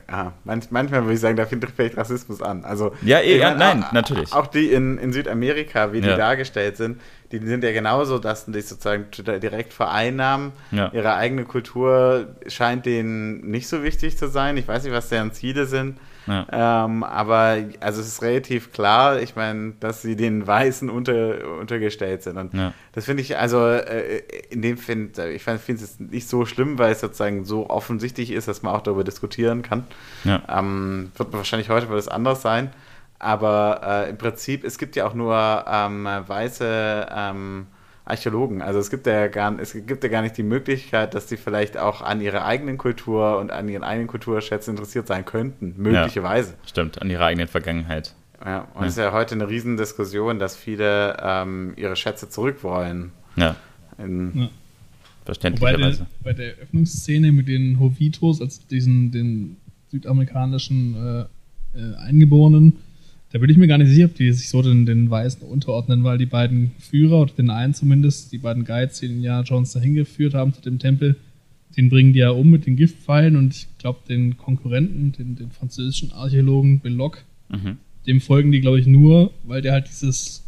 ja, manch, manchmal würde ich sagen, da findet vielleicht Rassismus an. Also, Ja, eh, ja, nein, auch, natürlich. Auch die in, in Südamerika, wie die Ja. dargestellt sind, die sind ja genauso, dass die sozusagen direkt vereinnahmen. Ja. Ihre eigene Kultur scheint denen nicht so wichtig zu sein. Ich weiß nicht, was deren Ziele sind. Ja. Ähm, aber also es ist relativ klar, ich meine, dass sie den Weißen unter, untergestellt sind. Und Ja. das finde ich, also äh, in dem Find, ich finde es nicht so schlimm, weil es sozusagen so offensichtlich ist, dass man auch darüber diskutieren kann. Ja. Ähm, wird wahrscheinlich heute wird es anders sein. Aber äh, im Prinzip, es gibt ja auch nur ähm, weiße ähm, Archäologen. Also es gibt ja gar, es gibt ja gar nicht die Möglichkeit, dass die vielleicht auch an ihrer eigenen Kultur und an ihren eigenen Kulturschätzen interessiert sein könnten. Möglicherweise. Stimmt, an ihrer eigenen Vergangenheit. Ja. und Ja. es ist ja heute eine Riesendiskussion, dass viele ähm, ihre Schätze zurück wollen. Ja, In, Ja. Wobei verständlicherweise. der, bei der Eröffnungsszene mit den Hovitos, also diesen den südamerikanischen äh, äh, Eingeborenen, da bin ich mir gar nicht sicher, ob die sich so den, den Weißen unterordnen, weil die beiden Führer, oder den einen zumindest, die beiden Guides, die den Indiana Jones dahin geführt haben zu dem Tempel, den bringen die ja um mit den Giftpfeilen und ich glaube, den Konkurrenten, den, den französischen Archäologen Belloc, Mhm. dem folgen die, glaube ich, nur, weil der halt dieses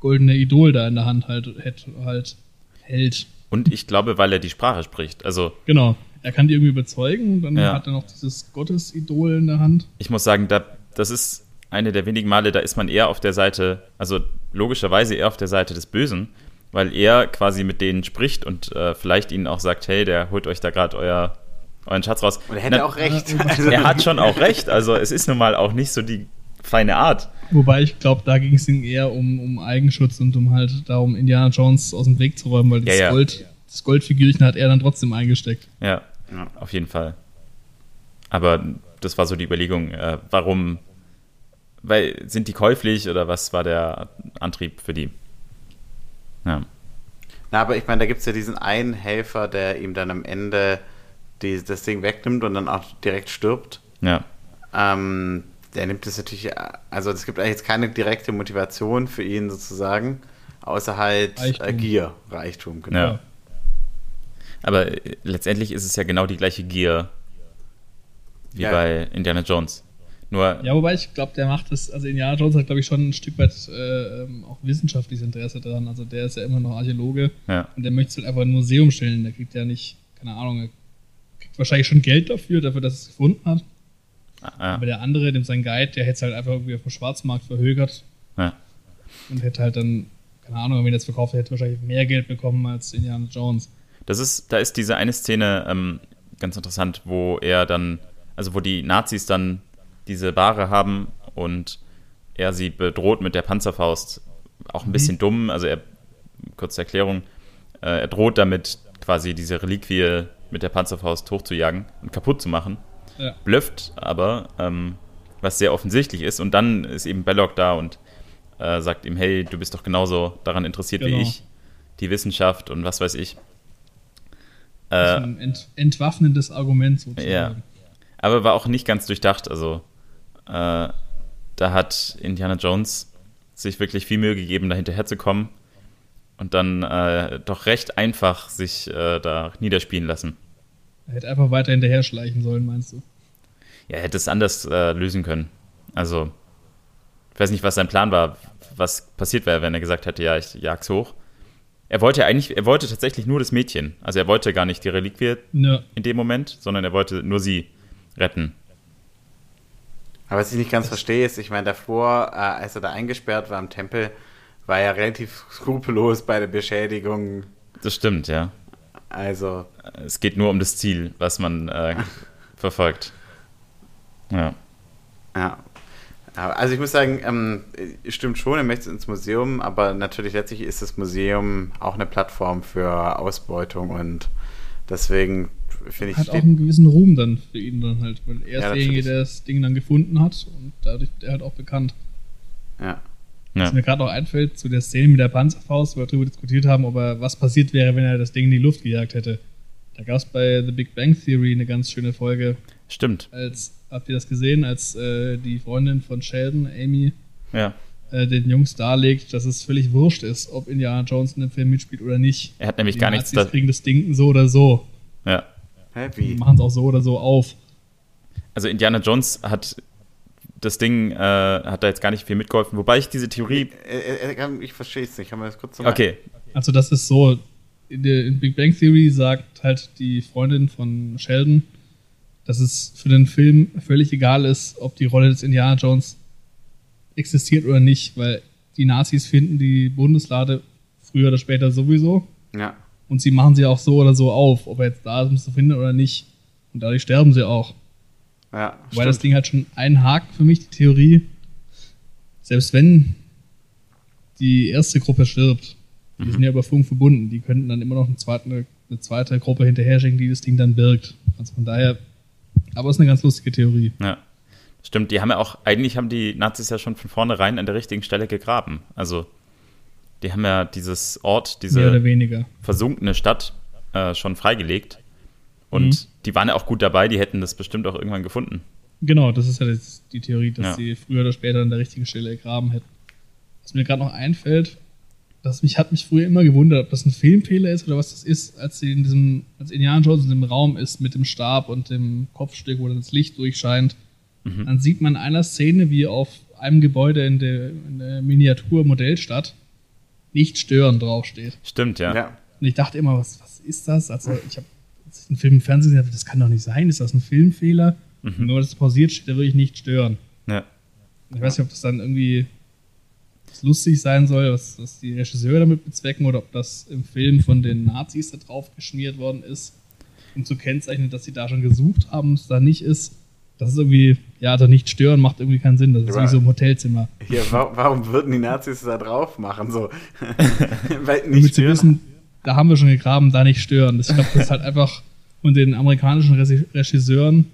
goldene Idol da in der Hand halt, hält- halt hält. Und ich glaube, weil er die Sprache spricht. Also Genau. Er kann die irgendwie überzeugen und dann Ja. hat er noch dieses Gottesidol in der Hand. ich muss sagen, da, das ist eine der wenigen Male, da ist man eher auf der Seite, also logischerweise eher auf der Seite des Bösen, weil er quasi mit denen spricht und äh, vielleicht ihnen auch sagt, hey, der holt euch da gerade euer, euren Schatz raus. und er hätte Na, auch recht. Also, Er hat schon auch recht, also es ist nun mal auch nicht so die feine Art. Wobei ich glaube, da ging es ihm eher um, um Eigenschutz und um halt darum, Indiana Jones aus dem Weg zu räumen, weil das Ja, ja. Gold, das Goldfigürchen hat er dann trotzdem eingesteckt. Ja, Ja. auf jeden Fall. Aber das war so die Überlegung, äh, warum, weil sind die käuflich oder was war der Antrieb für die? Ja, Na, aber ich meine, da gibt es ja diesen einen Helfer, der ihm dann am Ende die, das Ding wegnimmt und dann auch direkt stirbt. ja, Ähm, der nimmt es natürlich, also es gibt eigentlich jetzt keine direkte Motivation für ihn sozusagen, außer halt äh, Reichtum. Gier, Reichtum, genau. ja. Aber äh, letztendlich ist es ja genau die gleiche Gier wie Ja. bei Indiana Jones. Nur, Ja, wobei ich glaube, der macht das, also Indiana Jones hat, glaube ich, schon ein Stück weit äh, auch wissenschaftliches Interesse daran. Also der ist ja immer noch Archäologe ja, und der möchte halt einfach ein Museum stellen. Der kriegt ja nicht, keine Ahnung, er kriegt wahrscheinlich schon Geld dafür, dafür, dass er es gefunden hat. ja, Aber der andere, dem sein Guide, der hätte es halt einfach irgendwie auf dem Schwarzmarkt verhögert ja. und hätte halt dann, keine Ahnung, wenn er das verkauft hätte, wahrscheinlich mehr Geld bekommen als Indiana Jones. Das ist, da ist diese eine Szene ähm, ganz interessant, wo er dann, also wo die Nazis dann diese Ware haben und er sie bedroht mit der Panzerfaust. Auch ein bisschen dumm, also er, kurze Erklärung, äh, er droht damit quasi diese Reliquie mit der Panzerfaust hochzujagen und kaputt zu machen. Ja. Blöfft aber, ähm, was sehr offensichtlich ist. Und dann ist eben Belloc da und äh, sagt ihm, hey, du bist doch genauso daran interessiert Genau. wie ich, die Wissenschaft und was weiß ich. Das ist Äh, ein ent entwaffnendes Argument sozusagen. Ja. aber war auch nicht ganz durchdacht. Also äh, da hat Indiana Jones sich wirklich viel Mühe gegeben, da hinterherzukommen und dann äh, doch recht einfach sich äh, da niederspielen lassen. Er hätte einfach weiter hinterher schleichen sollen, meinst du? Ja, er hätte es anders äh, lösen können. Also, ich weiß nicht, was sein Plan war, was passiert wäre, wenn er gesagt hätte, ja, ich jag's hoch. Er wollte eigentlich, er wollte tatsächlich nur das Mädchen. Also er wollte gar nicht die Reliquie Ja. in dem Moment, sondern er wollte nur sie retten. Aber was ich nicht ganz verstehe, ist, ich meine, davor, äh, als er da eingesperrt war im Tempel, war er relativ skrupellos bei der Beschädigung. Das stimmt, ja. Also, Es geht nur um das Ziel, was man äh, verfolgt. Ja. ja. Also ich muss sagen, ähm, stimmt schon, er möchte ins Museum, aber natürlich letztlich ist das Museum auch eine Plattform für Ausbeutung und deswegen finde ich, Hat auch einen gewissen Ruhm dann für ihn dann halt, weil er ist Ja, derjenige, natürlich. der das Ding dann gefunden hat und dadurch ist er halt auch bekannt. ja. ja. Was mir gerade noch einfällt, zu der Szene mit der Panzerfaust, wo wir darüber diskutiert haben, ob er, was passiert wäre, wenn er das Ding in die Luft gejagt hätte. Da gab es bei The Big Bang Theory eine ganz schöne Folge, Stimmt. als, habt ihr das gesehen, als äh, die Freundin von Sheldon, Amy, Ja. äh, den Jungs darlegt, dass es völlig wurscht ist, ob Indiana Jones in dem Film mitspielt oder nicht. Er hat nämlich die gar nichts Nazis da. kriegen das Ding so oder so. Ja. Wie? machen es auch so oder so auf. Also Indiana Jones hat das Ding, äh, hat da jetzt gar nicht viel mitgeholfen, wobei ich diese Theorie. Äh, äh, äh, Ich verstehe es nicht, kann man das kurz nochmal- Okay, Also das ist so, in, der, in Big Bang Theory sagt halt die Freundin von Sheldon, dass es für den Film völlig egal ist, ob die Rolle des Indiana Jones existiert oder nicht, weil die Nazis finden die Bundeslade früher oder später sowieso Ja. Und sie machen sie auch so oder so auf, ob er jetzt da ist, um es zu finden oder nicht. Und dadurch sterben sie auch. Ja, Weil das. Ding halt schon einhakt für mich, die Theorie. Selbst wenn die erste Gruppe stirbt, die sind ja über Funk verbunden, die könnten dann immer noch eine zweite, eine zweite Gruppe hinterher schicken, die das Ding dann birgt. Also von daher, aber es ist eine ganz lustige Theorie. ja. Stimmt, die haben ja auch, eigentlich haben die Nazis ja schon von vornherein an der richtigen Stelle gegraben. Also, die haben ja dieses Ort, diese weniger. versunkene Stadt äh, schon freigelegt. Und Mhm. die waren ja auch gut dabei, die hätten das bestimmt auch irgendwann gefunden. Genau, das ist ja die Theorie, dass Ja. sie früher oder später an der richtigen Stelle gegraben hätten. Was mir gerade noch einfällt, das mich, hat mich früher immer gewundert, ob das ein Filmfehler ist oder was das ist, als sie in diesem, als Indiana Jones in dem Raum ist mit dem Stab und dem Kopfstück, wo dann das Licht durchscheint. Mhm. Dann sieht man in einer Szene, wie auf einem Gebäude in der, in der Miniatur-Modellstadt nicht stören draufsteht. Stimmt, ja. Ja. Und ich dachte immer, was, was ist das? Also, ich habe einen Film im Fernsehen gesehen, das kann doch nicht sein. Ist das ein Filmfehler? Und nur, dass es pausiert steht, da würde ich nicht stören. ja. Ich weiß nicht, ob das dann irgendwie lustig sein soll, was, was die Regisseure damit bezwecken, oder ob das im Film von den Nazis da drauf geschmiert worden ist, um zu kennzeichnen, dass sie da schon gesucht haben, es da nicht ist. Das ist irgendwie, ja, also nicht stören macht irgendwie keinen Sinn. Das ist Ja. wie so ein Hotelzimmer. Wa warum würden die Nazis da drauf machen? So. Weil Damit sie stören. wissen, da haben wir schon gegraben, da nicht stören. Ich glaube, das ist halt einfach von den amerikanischen Regisseuren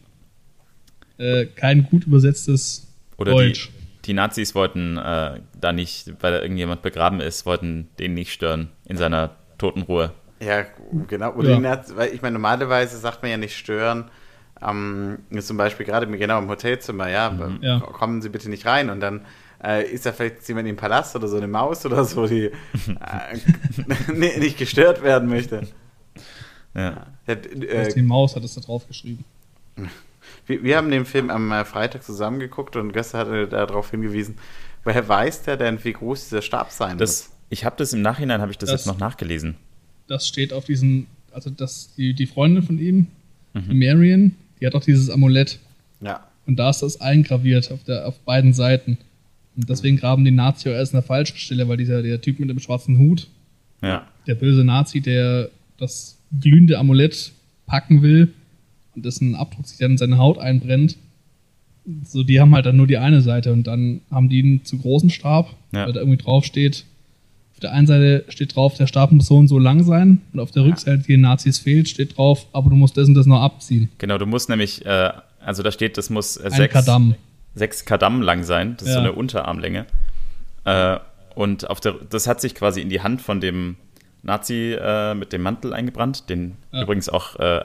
äh, kein gut übersetztes Oder Deutsch. die, die Nazis wollten äh, da nicht, weil da irgendjemand begraben ist, wollten den nicht stören in seiner Totenruhe. Ja, genau. Oder Ja. die Naz- weil ich meine, normalerweise sagt man ja nicht stören. Ähm, zum Beispiel gerade im- genau im Hotelzimmer, ja, Ja. kommen Sie bitte nicht rein und dann äh, ist da vielleicht jemand im Palast oder so eine Maus oder so, die äh, nicht gestört werden möchte. Ja. Also äh, die Maus hat es da drauf geschrieben. wir, wir haben den Film am äh, Freitag zusammengeguckt und Göster hatte darauf hingewiesen, woher weiß der denn, wie groß dieser Stab sein Das, ich habe das im Nachhinein, habe ich das, Das- jetzt noch nachgelesen. das steht auf diesen, also das, die, die Freundin von ihm, Mhm. die Marion, die hat auch dieses Amulett. Ja. Und da ist das eingraviert auf, der, auf beiden Seiten. Und deswegen graben die Nazi auch erst an der falschen Stelle, weil dieser der Typ mit dem schwarzen Hut, Ja. der böse Nazi, der das glühende Amulett packen will und dessen Abdruck sich dann in seine Haut einbrennt, so, die haben halt dann nur die eine Seite und dann haben die einen zu großen Stab, Ja. weil da irgendwie drauf steht, auf der einen Seite steht drauf, der Stab muss so und so lang sein und auf der Rückseite, die den Nazis fehlt, steht drauf, aber du musst das und das noch abziehen. Genau, du musst nämlich, äh, also da steht, das muss äh, sechs, Kadam. sechs Kadam lang sein. Das ist so Ja. eine Unterarmlänge. Äh, und auf der, das hat sich quasi in die Hand von dem Nazi äh, mit dem Mantel eingebrannt, den Ja. übrigens auch äh,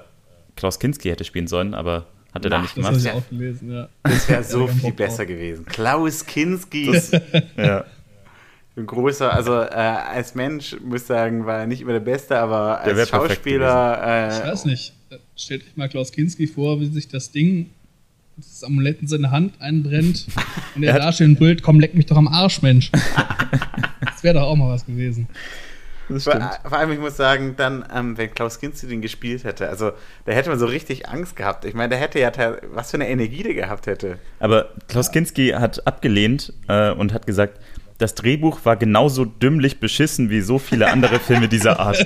Klaus Kinski hätte spielen sollen, aber hat er Na, nicht Das gemacht. ich ja- auch gelesen, ja. Das wäre so Ja, viel besser gewesen. Klaus Kinski. Ja. Ein großer, also äh, als Mensch muss ich sagen, war er nicht immer der Beste, aber als Schauspieler. Ich Äh, weiß nicht. Stellt euch mal Klaus Kinski vor, wie sich das Ding, das Amulett in seine Hand einbrennt und er Er hat- da steht und brüllt, komm, leck mich doch am Arsch, Mensch. das wäre doch auch mal was gewesen. Das vor, vor allem, ich muss sagen, dann, ähm, wenn Klaus Kinski den gespielt hätte, also da hätte man so richtig Angst gehabt. Ich meine, der hätte ja, was für eine Energie der gehabt hätte. Aber Klaus Kinski hat abgelehnt äh, und hat gesagt, das Drehbuch war genauso dümmlich beschissen wie so viele andere Filme dieser Art.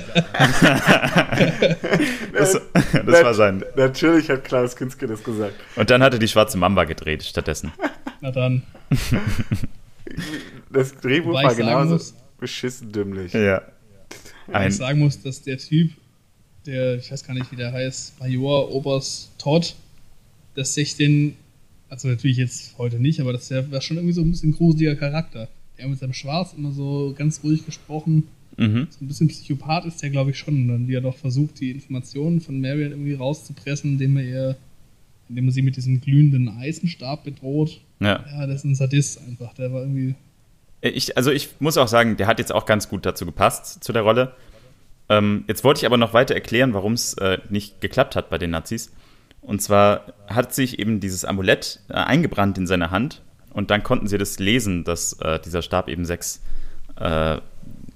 das, das war sein. Natürlich hat Klaus Kinski das gesagt. Und dann hat er die Schwarze Mamba gedreht stattdessen. Na dann, Das Drehbuch Wobei war genauso muss- beschissen dümmlich. Ja. Ein, ich sagen muss, dass der Typ, der, ich weiß gar nicht, wie der heißt, Major Oberst Todd, dass sich den, also natürlich jetzt heute nicht, aber das war schon irgendwie so ein bisschen gruseliger Charakter. Der mit seinem Schwarz immer so ganz ruhig gesprochen. mhm. So ein bisschen Psychopath ist der, glaube ich, schon. Und dann wie er doch versucht, die Informationen von Marion irgendwie rauszupressen, indem er ihr, indem er sie mit diesem glühenden Eisenstab bedroht. ja. Ja, das ist ein Sadist einfach. Der war irgendwie. Ich, also ich muss auch sagen, der hat jetzt auch ganz gut dazu gepasst, zu der Rolle. Ähm, jetzt wollte ich aber noch weiter erklären, warum es äh, nicht geklappt hat bei den Nazis. Und zwar hat sich eben dieses Amulett äh, eingebrannt in seine Hand und dann konnten sie das lesen, dass äh, dieser Stab eben sechs äh,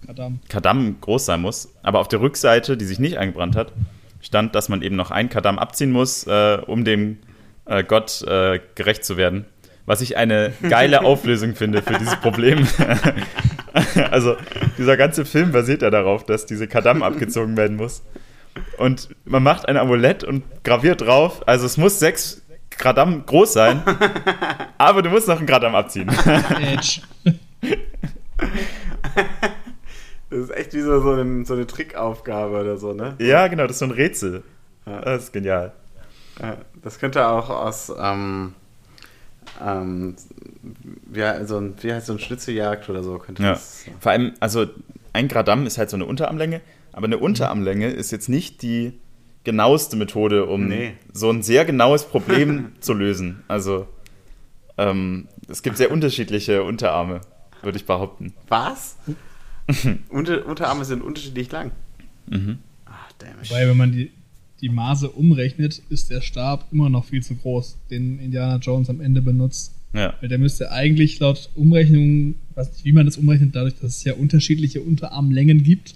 Kadam. Kadam groß sein muss. Aber auf der Rückseite, die sich nicht eingebrannt hat, stand, dass man eben noch ein Kadam abziehen muss, äh, um dem äh, Gott äh, gerecht zu werden. Was ich eine geile Auflösung finde für dieses Problem. also, dieser ganze Film basiert ja darauf, dass diese Kadam abgezogen werden muss. Und man macht ein Amulett und graviert drauf, also es muss sechs Kadam groß sein, aber du musst noch ein Kadam abziehen. Edge. Das ist echt wie so, so, ein, so eine Trickaufgabe oder so, ne? ja, genau, das ist so ein Rätsel. Ja. Das ist genial. Das könnte auch aus, ähm, ähm, ja, so ein, wie heißt so ein Schnitzeljagd oder so, könnte Ja. das. Vor allem, also ein Gradam ist halt so eine Unterarmlänge, aber eine Unterarmlänge ist jetzt nicht die genaueste Methode, um Nee. so ein sehr genaues Problem zu lösen. Also ähm, es gibt sehr unterschiedliche Unterarme, würde ich behaupten. Was? Unter, Unterarme sind unterschiedlich lang. Mhm. Ach, damn it. Wobei, wenn man die, die Maße umrechnet, ist der Stab immer noch viel zu groß, den Indiana Jones am Ende benutzt. Ja. Weil der müsste eigentlich laut Umrechnung, weiß nicht, wie man das umrechnet, dadurch, dass es ja unterschiedliche Unterarmlängen gibt,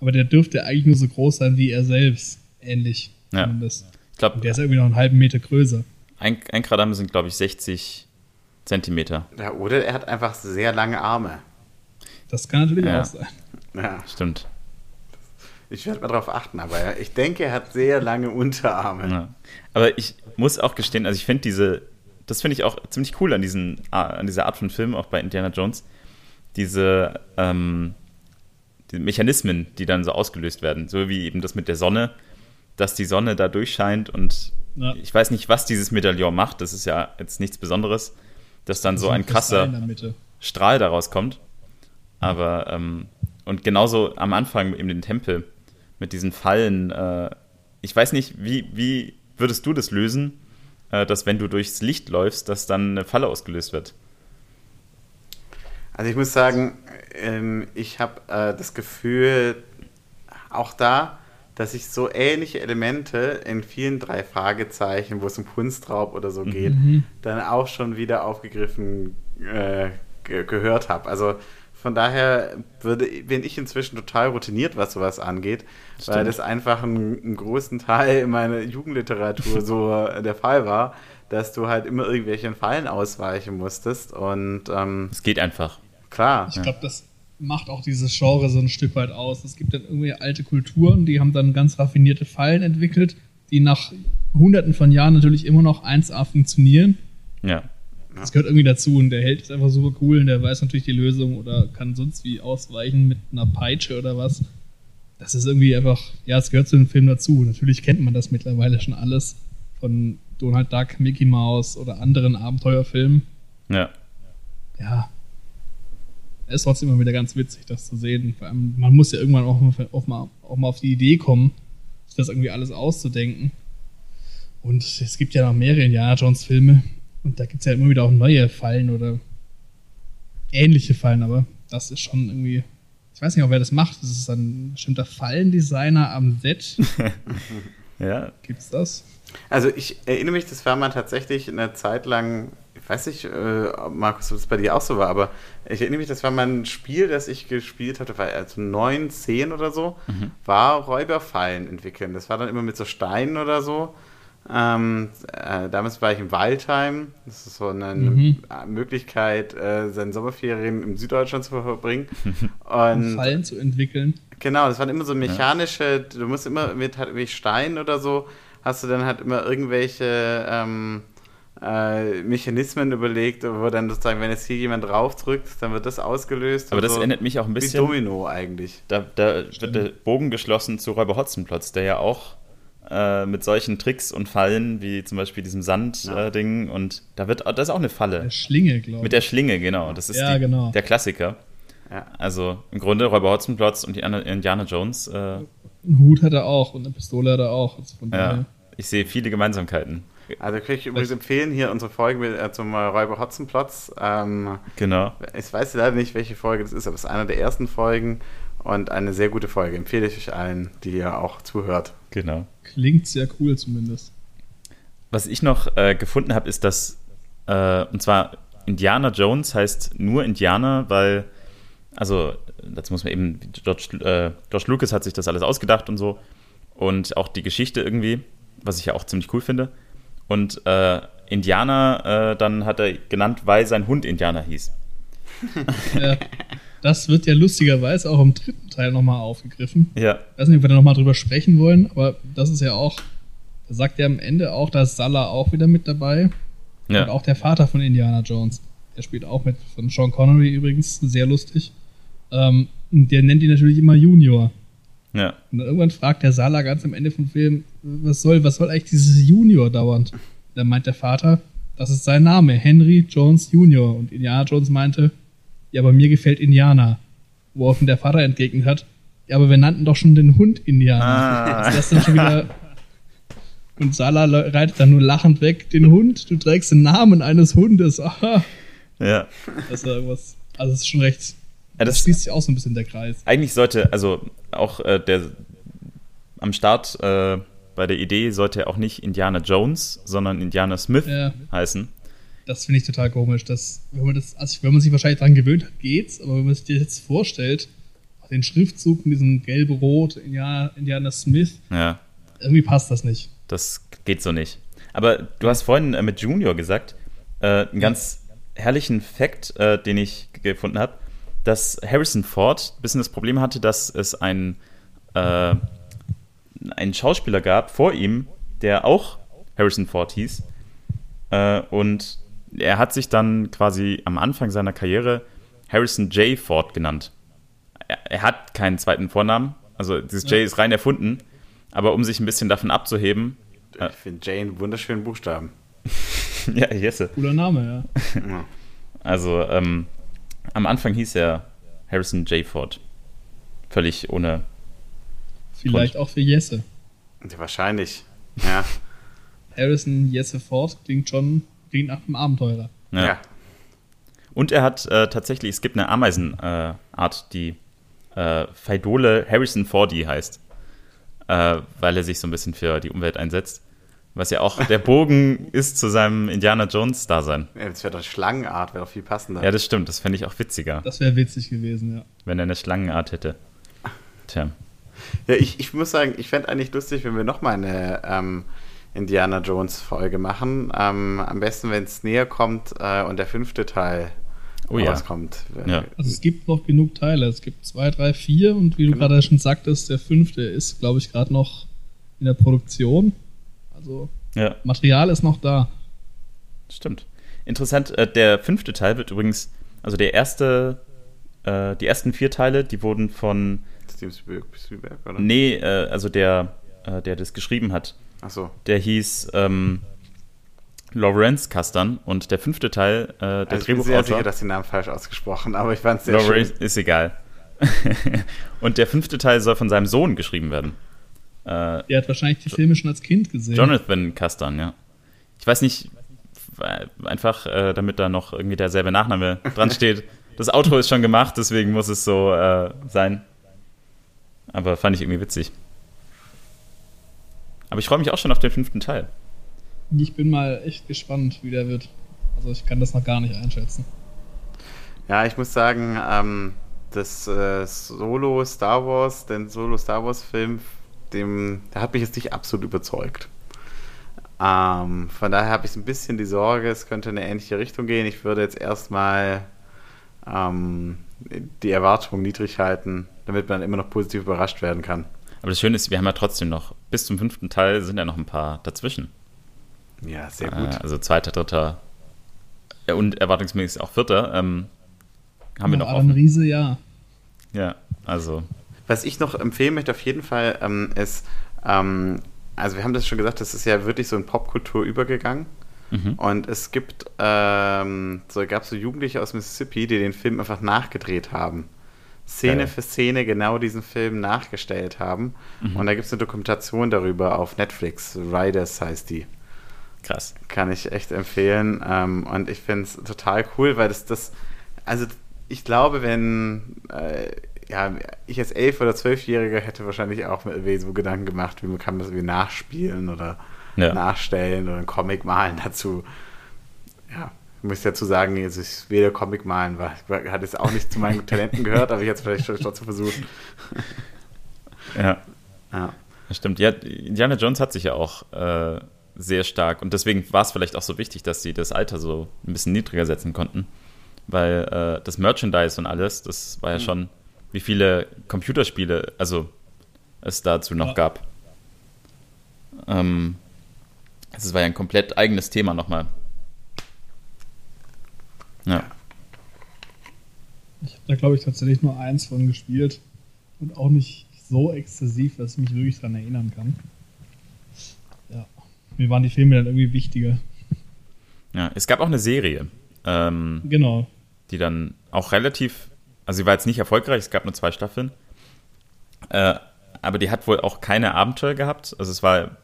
aber der dürfte eigentlich nur so groß sein wie er selbst. Ähnlich. Ja. zumindest. Ich glaube, Und der ist irgendwie noch einen halben Meter größer. ein, ein Gradam sind, glaube ich, 60 Zentimeter. Ja, oder er hat einfach sehr lange Arme. Das kann natürlich Ja. auch sein. Ja, Stimmt. ich werde mal drauf achten, aber ich denke, er hat sehr lange Unterarme. Ja. Aber ich muss auch gestehen, also ich finde diese, das finde ich auch ziemlich cool an, diesen, an dieser Art von Film, auch bei Indiana Jones. Diese, ähm, die Mechanismen, die dann so ausgelöst werden. So wie eben das mit der Sonne, dass die Sonne da durchscheint und Ja. ich weiß nicht, was dieses Medaillon macht. Das ist ja jetzt nichts Besonderes, dass dann so ein krasser. Strahl daraus kommt. Aber, ähm, und genauso am Anfang in den Tempel mit diesen Fallen. Äh, ich weiß nicht, wie, wie würdest du das lösen, äh, dass wenn du durchs Licht läufst, dass dann eine Falle ausgelöst wird? Also ich muss sagen, ähm, ich habe äh, das Gefühl, auch da, dass ich so ähnliche Elemente in vielen drei Fragezeichen, wo es um Kunstraub oder so geht, Mhm. dann auch schon wieder aufgegriffen äh, ge gehört habe. Also von daher würde, bin ich inzwischen total routiniert, was sowas angeht, weil Stimmt. das einfach einen, einen großen Teil meiner Jugendliteratur so der Fall war, dass du halt immer irgendwelchen Fallen ausweichen musstest und ähm, Es geht einfach. klar. Ich glaube, das macht auch dieses Genre so ein Stück weit aus. Es gibt dann irgendwie alte Kulturen, die haben dann ganz raffinierte Fallen entwickelt, die nach hunderten von Jahren natürlich immer noch 1A funktionieren. Ja. Das gehört irgendwie dazu und der Held ist einfach super cool und der weiß natürlich die Lösung oder kann sonst wie ausweichen mit einer Peitsche oder was. Das ist irgendwie einfach, ja, es gehört zu dem Film dazu. Natürlich kennt man das mittlerweile schon alles von Donald Duck, Mickey Mouse oder anderen Abenteuerfilmen. Ja. Ja. Es ist trotzdem immer wieder ganz witzig, das zu sehen. Vor allem, man muss ja irgendwann auch mal, auch mal, auch mal auf die Idee kommen, sich das irgendwie alles auszudenken. Und es gibt ja noch mehrere Indiana Jones Filme. Und da gibt es ja immer wieder auch neue Fallen oder ähnliche Fallen, aber das ist schon irgendwie. Ich weiß nicht auch, wer das macht. Das ist ein bestimmter Fallendesigner am Set. ja. Gibt's das? Also ich erinnere mich, das war mal tatsächlich eine Zeit lang, weiß nicht, äh, Markus, ob es bei dir auch so war, aber ich erinnere mich, das war mal ein Spiel, das ich gespielt hatte, war also neun, zehn oder so, Mhm. war Räuberfallen entwickeln. Das war dann immer mit so Steinen oder so. Ähm, äh, damals war ich in Waldheim. Das ist so eine Mhm. Möglichkeit, äh, seine Sommerferien in Süddeutschland zu verbringen. Und Fallen zu entwickeln. Genau, das waren immer so mechanische, du musst immer mit halt Steinen oder so, hast du dann halt immer irgendwelche ähm, äh, Mechanismen überlegt, wo dann sozusagen, wenn jetzt hier jemand draufdrückt, dann wird das ausgelöst. Aber das so. erinnert mich auch ein wie bisschen. Domino eigentlich. Da, da wird der Bogen geschlossen zu Räuber Hotzenplotz, der ja auch äh, mit solchen Tricks und Fallen, wie zum Beispiel diesem Ja. Sand-Ding, und da wird, das ist auch eine Falle. Der Schlinge, glaube ich. Mit der Schlinge, genau. Das ist Ja, die, genau. der Klassiker. Ja. Also im Grunde Räuber Hotzenplotz und die Indiana Jones. Äh, Einen Hut hat er auch und eine Pistole hat er auch. Also von ja, daher. ich sehe viele Gemeinsamkeiten. Also kann ich übrigens empfehlen, hier unsere Folge mit, äh, zum äh, Räuber Hotzenplotz. Ähm, Genau. ich weiß leider nicht, welche Folge das ist, aber es ist eine der ersten Folgen und eine sehr gute Folge. Empfehle ich euch allen, die ihr auch zuhört. Genau. Klingt sehr cool zumindest. Was ich noch äh, gefunden habe, ist, dass, äh, und zwar Indiana Jones heißt nur Indianer, weil, also, dazu muss man eben, George, äh, George Lucas hat sich das alles ausgedacht und so. Und auch die Geschichte irgendwie, was ich ja auch ziemlich cool finde. Und äh, Indianer, äh, dann hat er genannt, weil sein Hund Indianer hieß. Ja, das wird ja lustigerweise auch im dritten Teil nochmal aufgegriffen. Ja, Ich weiß nicht, ob wir da nochmal drüber sprechen wollen, aber das ist ja auch, da sagt er am Ende auch, da ist Salah auch wieder mit dabei. Und ja, auch der Vater von Indiana Jones. Der spielt auch mit, von Sean Connery übrigens, sehr lustig. Ähm, und der nennt ihn natürlich immer Junior. ja. Und dann irgendwann fragt der Salah ganz am Ende vom Film, was soll, was soll eigentlich dieses Junior dauernd? Dann meint der Vater, das ist sein Name, Henry Jones Junior. Und Indiana Jones meinte, ja, aber mir gefällt Indiana. Woraufhin der Vater entgegnet hat, ja, aber wir nannten doch schon den Hund Indiana. Ah. Also das dann schon wieder. Und Salah le- reitet dann nur lachend weg, den Hund, du trägst den Namen eines Hundes. Aha. ja. Das ist irgendwas. Also, es ist schon recht. Ja, Das das, schließt sich auch so ein bisschen der Kreis. eigentlich sollte, also auch äh, der am Start äh, bei der Idee sollte er auch nicht Indiana Jones, sondern Indiana Smith Ja. heißen. Das finde ich total komisch. Dass, wenn, man das, also wenn man sich wahrscheinlich daran gewöhnt hat, geht's, aber wenn man sich das jetzt vorstellt, den Schriftzug mit diesem gelb-rot, Indiana, Indiana Smith, Ja, irgendwie passt das nicht. das geht so nicht. Aber du hast vorhin äh, mit Junior gesagt, äh, einen ganz herrlichen Fact, äh, den ich gefunden habe, dass Harrison Ford ein bisschen das Problem hatte, dass es ein, äh, einen Schauspieler gab vor ihm, der auch Harrison Ford hieß. Äh, und er hat sich dann quasi am Anfang seiner Karriere Harrison J. Ford genannt. Er, er hat keinen zweiten Vornamen, also dieses J ist rein erfunden, aber um sich ein bisschen davon abzuheben, Ja. Ich finde Jane einen wunderschönen Buchstaben. ja, Jesse. Cooler Name, ja. Ja. Also ähm, am Anfang hieß er Harrison J. Ford. Völlig ohne. Vielleicht auch für Jesse. Ja, wahrscheinlich. Ja. Harrison Jesse Ford klingt schon klingt nach einem Abenteurer. Ja. ja. Und er hat äh, tatsächlich, es gibt eine Ameisenart, äh, die äh, Phaidole Harrison Fordy heißt. Äh, weil er sich so ein bisschen für die Umwelt einsetzt. Was ja auch der Bogen ist zu seinem Indiana Jones-Dasein. Ja, das wäre doch Schlangenart, wäre doch viel passender. Ja, das stimmt. Das fände ich auch witziger, Das wäre witzig gewesen, ja. wenn er eine Schlangenart hätte. Tja. Ja, ich, ich muss sagen, ich fände eigentlich lustig, wenn wir nochmal eine ähm, Indiana Jones Folge machen. Ähm, am besten, wenn es näher kommt äh, und der fünfte Teil Oh ja. rauskommt. Ja. Also es gibt noch genug Teile. Es gibt zwei, drei, vier und wie du Genau. gerade schon sagtest, der fünfte ist, glaube ich, gerade noch in der Produktion. Also Ja, Material ist noch da. stimmt. Interessant, äh, der fünfte Teil wird übrigens, also der erste, äh, die ersten vier Teile, die wurden von. Steven Spielberg, oder? Nee, äh, also der, äh, der das geschrieben hat. Ach so. Der hieß ähm, Lawrence Kastan und der fünfte Teil, äh, der Also ich bin Drehbuchautor. sehr sicher, dass den Namen falsch ausgesprochen, aber ich fand es sehr Lawrence schön. ist egal. und der fünfte Teil soll von seinem Sohn geschrieben werden. Äh, Der hat wahrscheinlich die Filme schon als Kind gesehen. Jonathan Kastan, ja. Ich weiß nicht, einfach äh, damit da noch irgendwie derselbe Nachname dran steht. Das Outro ist schon gemacht, deswegen muss es so äh, sein. Aber fand ich irgendwie witzig. Aber ich freue mich auch schon auf den fünften Teil. Ich bin mal echt gespannt, wie der wird. Also ich kann das noch gar nicht einschätzen. Ja, ich muss sagen, ähm, das äh, Solo Star Wars, den Solo Star Wars Film, dem, der hat mich jetzt nicht absolut überzeugt. Ähm, von daher habe ich ein bisschen die Sorge, es könnte in eine ähnliche Richtung gehen. Ich würde jetzt erstmal ähm, die Erwartungen niedrig halten, damit man immer noch positiv überrascht werden kann. Aber das Schöne ist, wir haben ja trotzdem noch, bis zum fünften Teil sind ja noch ein paar dazwischen. Ja, sehr gut. Äh, also zweiter, dritter ja, und erwartungsmäßig auch vierter. Ähm, haben wir noch ein offen. Riese, ja. Ja, also Was ich noch empfehlen möchte auf jeden Fall ähm, ist, ähm, also wir haben das schon gesagt, das ist ja wirklich so in Popkultur übergegangen. Mhm. Und es gibt, ähm, so gab es so Jugendliche aus Mississippi, die den Film einfach nachgedreht haben. Szene Geil. für Szene genau diesen Film nachgestellt haben. Mhm. Und da gibt es eine Dokumentation darüber auf Netflix. Riders heißt die. krass. Kann ich echt empfehlen. Ähm, und ich finde es total cool, weil das, das, also ich glaube, wenn, äh, ja, ich als elf- oder zwölfjähriger hätte wahrscheinlich auch mir so Gedanken gemacht, wie man kann das irgendwie nachspielen oder Ja. nachstellen oder einen Comic malen dazu. Ja, ich muss dazu sagen, jetzt ist weder Comic malen, war- hat es auch nicht zu meinen Talenten gehört, aber ich hätte es vielleicht schon trotzdem versucht. Ja. Ja. Das stimmt. Ja, Indiana Jones hat sich ja auch äh, sehr stark und deswegen war es vielleicht auch so wichtig, dass sie das Alter so ein bisschen niedriger setzen konnten, weil äh, das Merchandise und alles, das war ja schon, wie viele Computerspiele, also es dazu noch Ja. gab. Ähm, also es war ja ein komplett eigenes Thema nochmal. Ja. Ich habe da, glaube ich, tatsächlich nur eins von gespielt. Und auch nicht so exzessiv, dass ich mich wirklich daran erinnern kann. Ja. Mir waren die Filme dann irgendwie wichtiger. ja. Es gab auch eine Serie, ähm, Genau. die dann auch relativ, also sie war jetzt nicht erfolgreich, es gab nur zwei Staffeln, äh, aber die hat wohl auch keine Abenteuer gehabt. Also es war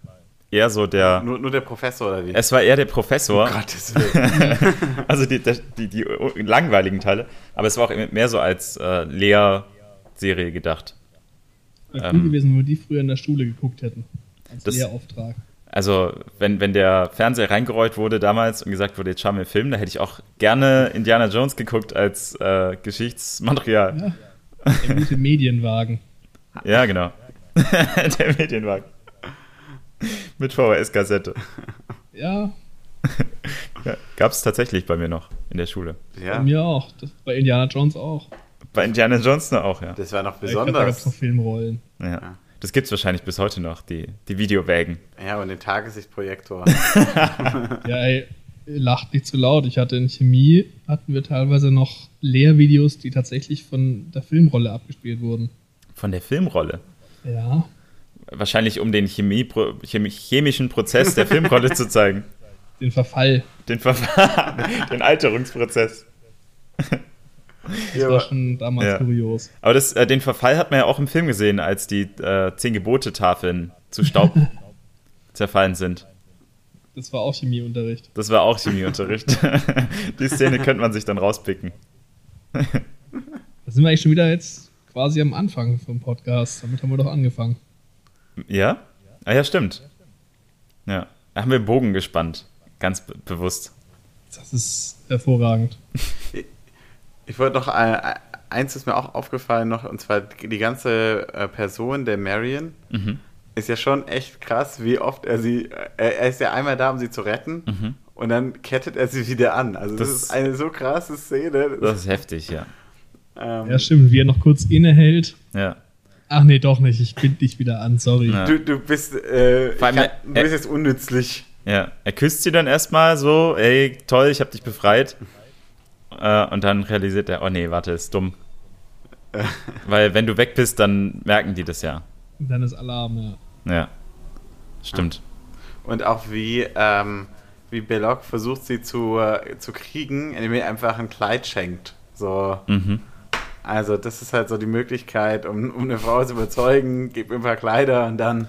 eher so der, Nur, nur der Professor oder wie? es war eher der Professor, um Gottes Willen. also die, die, die langweiligen Teile, aber es war auch mehr so als äh, Lehrserie gedacht. Wäre cool Ähm, gewesen, wenn wir die früher in der Schule geguckt hätten. Als Das- Lehrauftrag. Also, wenn, wenn der Fernseher reingerollt wurde damals und gesagt wurde, jetzt schauen wir einen Film, da hätte ich auch gerne Indiana Jones geguckt als äh, Geschichtsmaterial. Ja. Der gute Medienwagen. Ja, genau. der Medienwagen. Mit VHS-Kassette. Ja, Ja, Gab es tatsächlich bei mir noch in der Schule. bei Ja, mir auch. Das, bei Indiana Jones auch. Bei Indiana Jones noch auch, ja. das war noch Ich glaub, Da gab es noch besonders. Filmrollen. ja. Das gibt es wahrscheinlich bis heute noch, die, die Videowägen. Ja, und den Tageslichtprojektor. Ja, ey, lacht nicht zu laut. Ich hatte in Chemie, hatten wir teilweise noch Lehrvideos, die tatsächlich von der Filmrolle abgespielt wurden. Von der Filmrolle. Ja, Wahrscheinlich um den Chemie, Chemi, chemischen Prozess der Filmrolle zu zeigen. den Verfall. Den Verfahren, den Alterungsprozess. Das war schon damals Ja. kurios. Aber das, äh, den Verfall hat man ja auch im Film gesehen, als die äh, zehn Gebote-Tafeln zu Staub zerfallen sind. Das war auch Chemieunterricht. Das war auch Chemieunterricht. die Szene könnte man sich dann rauspicken. Da sind wir eigentlich schon wieder jetzt quasi am Anfang vom Podcast. Damit haben wir doch angefangen. Ja? Ah ja, stimmt. Ja. Da haben wir Bogen gespannt. Ganz be bewusst. Das ist hervorragend. Ich wollte noch, äh, eins ist mir auch aufgefallen noch, und zwar die ganze äh, Person der Marion Mhm. ist ja schon echt krass, wie oft er sie, äh, er ist ja einmal da, um sie zu retten, Mhm. und dann kettet er sie wieder an. Also das, Das- ist eine so krasse Szene. Das ist heftig, ja. ähm, Ja, stimmt. Wie er noch kurz innehält. Ja. Ach nee, doch nicht. Ich bind dich wieder an, sorry. Ja. du, du bist, äh, Vor allem, kann, du bist jetzt unnützlich. Ja, er küsst sie dann erstmal so, ey, toll, ich hab dich befreit. Äh, und dann realisiert er, oh nee, warte, ist dumm. Weil wenn du weg bist, dann merken die das ja. Dann ist Alarm, ja. Ja, stimmt. Und auch wie, ähm, wie Belloc versucht, sie zu, äh, zu kriegen, indem er einfach ein Kleid schenkt. So. Mhm. Also, das ist halt so die Möglichkeit, um, um eine Frau zu überzeugen, gib mir ein paar Kleider und dann.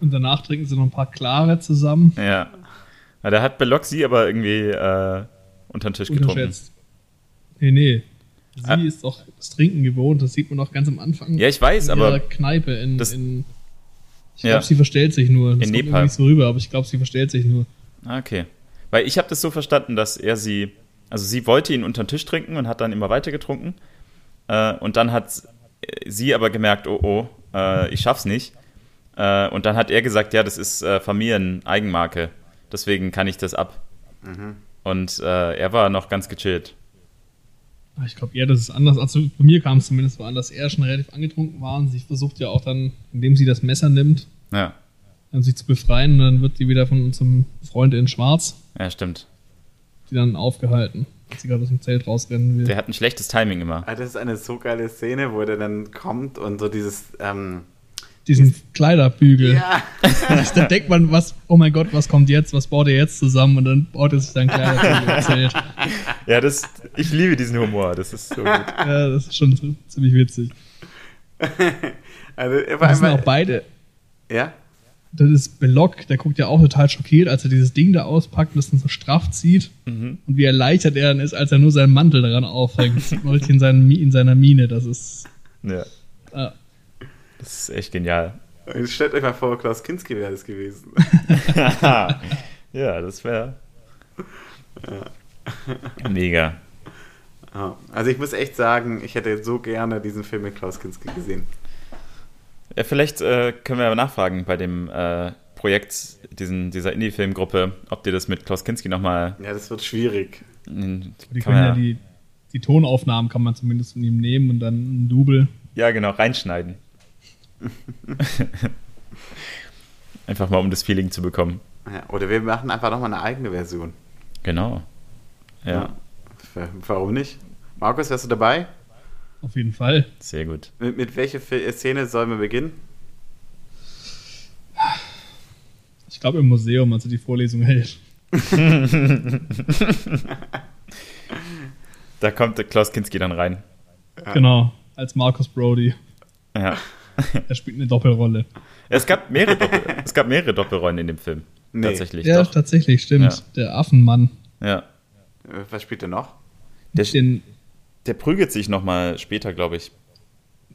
Und danach trinken sie noch ein paar Klare zusammen. Ja. ja da hat Belloc sie aber irgendwie äh, unter den Tisch getrunken. Nee, nee. Sie Ah. ist doch das Trinken gewohnt, das sieht man auch ganz am Anfang. Ja, ich weiß, in aber ihrer Kneipe in. das- in ich Ja. glaube, sie verstellt sich nur. Das In kommt Nepal. nicht so rüber, aber ich glaube, sie verstellt sich nur. Ah, Okay. Weil ich habe das so verstanden, dass er sie, also sie wollte ihn unter den Tisch trinken und hat dann immer weiter getrunken. Äh, und dann hat sie aber gemerkt, oh oh, äh, ich schaff's nicht. Äh, und dann hat er gesagt, ja, das ist äh, Familieneigenmarke. Deswegen kann ich das ab. Und äh, er war noch ganz gechillt. Ah, Ich glaube eher, das ist anders. Also bei mir kam es zumindest so an, dass er schon relativ angetrunken war und sie versucht ja auch dann, indem sie das Messer nimmt, Ja, dann sich zu befreien und dann wird die wieder von unserem Freund in Schwarz, ja, stimmt. die dann aufgehalten, als sie gerade aus dem Zelt rausrennen will. Der hat ein schlechtes Timing immer. Ah, das ist eine so geile Szene, wo der dann kommt und so dieses. Ähm, Diesen Kleiderbügel. ja, Da denkt man, was, oh mein Gott, was kommt jetzt, was baut er jetzt zusammen und dann baut er sich dann Kleiderbügel im Zelt. Ja, das, ich liebe diesen Humor. Das ist so gut. Ja, das ist schon ziemlich witzig. also Das sind auch beide. Ja? Das ist Belloc, der guckt ja auch total schockiert, als er dieses Ding da auspackt und das dann so straff zieht. Mhm. Und wie erleichtert er dann ist, als er nur seinen Mantel daran aufhängt. Das sieht man richtig in, seinen, Mi- in seiner Miene. Das ist. Ja, Äh, das ist echt genial. Und stellt euch mal vor, Klaus Kinski wäre das gewesen. ja, das wäre mega. Ja. Also ich muss echt sagen, ich hätte so gerne diesen Film mit Klaus Kinski gesehen. Ja, vielleicht äh, können wir ja nachfragen bei dem äh, Projekt diesen, dieser Indie-Filmgruppe, ob die das mit Klaus Kinski nochmal. Ja, das wird schwierig. die können ja die, die Tonaufnahmen kann man zumindest von ihm nehmen und dann ein Double. ja, genau, reinschneiden. Einfach mal, um das Feeling zu bekommen. Ja, oder wir machen einfach nochmal eine eigene Version. Genau. Ja, Ja. Warum nicht? Markus, wärst du dabei? Auf jeden Fall. sehr gut. Mit, mit welcher Szene sollen wir beginnen? Ich glaube im Museum, als er die Vorlesung hält. Da kommt der Klaus Kinski dann rein. Genau. Als Marcus Brody. Ja. Er spielt eine Doppelrolle. Es gab mehrere, Doppel es gab mehrere Doppelrollen in dem Film. Nee. Tatsächlich. Ja, doch. tatsächlich, stimmt. Ja. Der Affenmann. Ja. Äh, Was spielt er noch? Der, Den, der prügelt sich nochmal später, glaube ich.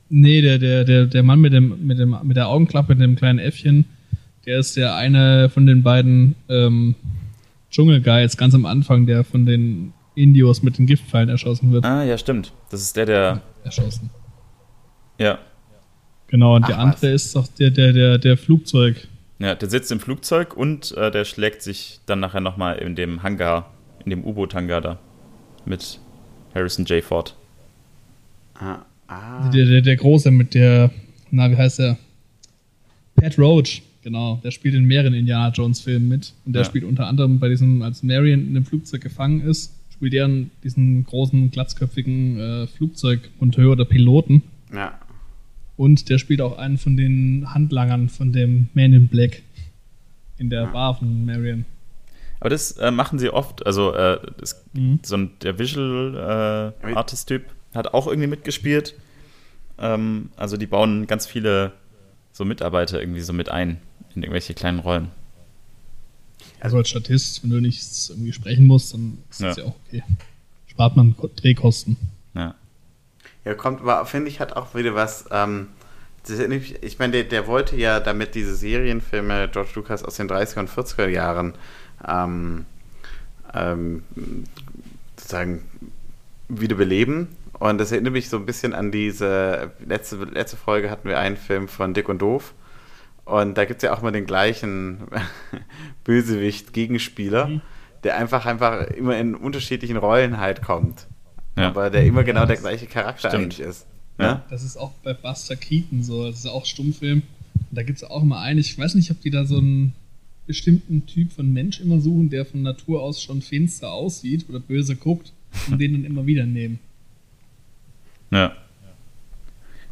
nee, der, der, der, der Mann mit, dem, mit, dem, mit der Augenklappe, mit dem kleinen Äffchen, der ist der eine von den beiden ähm, Dschungelguides ganz am Anfang, der von den Indios mit den Giftpfeilen erschossen wird. Ah, ja, stimmt. Das ist der, der. Erschossen. Ja. Genau, und Ach, der andere was. ist doch der, der, der, der Flugzeug. Ja, der sitzt im Flugzeug und äh, der schlägt sich dann nachher nochmal in dem Hangar, in dem U-Boot-Hangar da mit Harrison J. Ford. Ah, ah. Der, der, der Große mit der, na, wie heißt der? Pat Roach, genau. Der spielt in mehreren Indiana Jones Filmen mit. Und der Ja. spielt unter anderem bei diesem, als Marion in dem Flugzeug gefangen ist, spielt er diesen großen, glatzköpfigen äh, Flugzeugmonteur oder Piloten. Ja. Und der spielt auch einen von den Handlangern von dem Man in Black in der Bar von Marion. Aber das äh, machen sie oft. Also, äh, das, Mhm. so ein, der Visual äh, Artist-Typ hat auch irgendwie mitgespielt. Ähm, also, die bauen ganz viele so Mitarbeiter irgendwie so mit ein in irgendwelche kleinen Rollen. Also als Statist, wenn du nichts irgendwie sprechen musst, dann ist das Ja. ja auch okay. Spart man Ko- Drehkosten. Ja. Ja, kommt, aber finde ich, hat auch wieder was. Ähm, ich meine, der, der wollte ja damit diese Serienfilme George Lucas aus den 30er und 40er Jahren ähm, ähm, sozusagen wiederbeleben. Und das erinnert mich so ein bisschen an diese letzte, letzte Folge hatten wir einen Film von Dick und Doof. Und da gibt es ja auch mal den gleichen Bösewicht-Gegenspieler, Mhm. der einfach, einfach immer in unterschiedlichen Rollen halt kommt. Ja. Aber der immer genau der gleiche Charakter Stimmt. eigentlich ist. Ja. Ja? Das ist auch bei Buster Keaton so. Das ist auch Stummfilm. Und da gibt es auch immer einen, ich weiß nicht, ob die da so ein bestimmten Typ von Mensch immer suchen, der von Natur aus schon finster aussieht oder böse guckt und den dann immer wieder nehmen. Ja.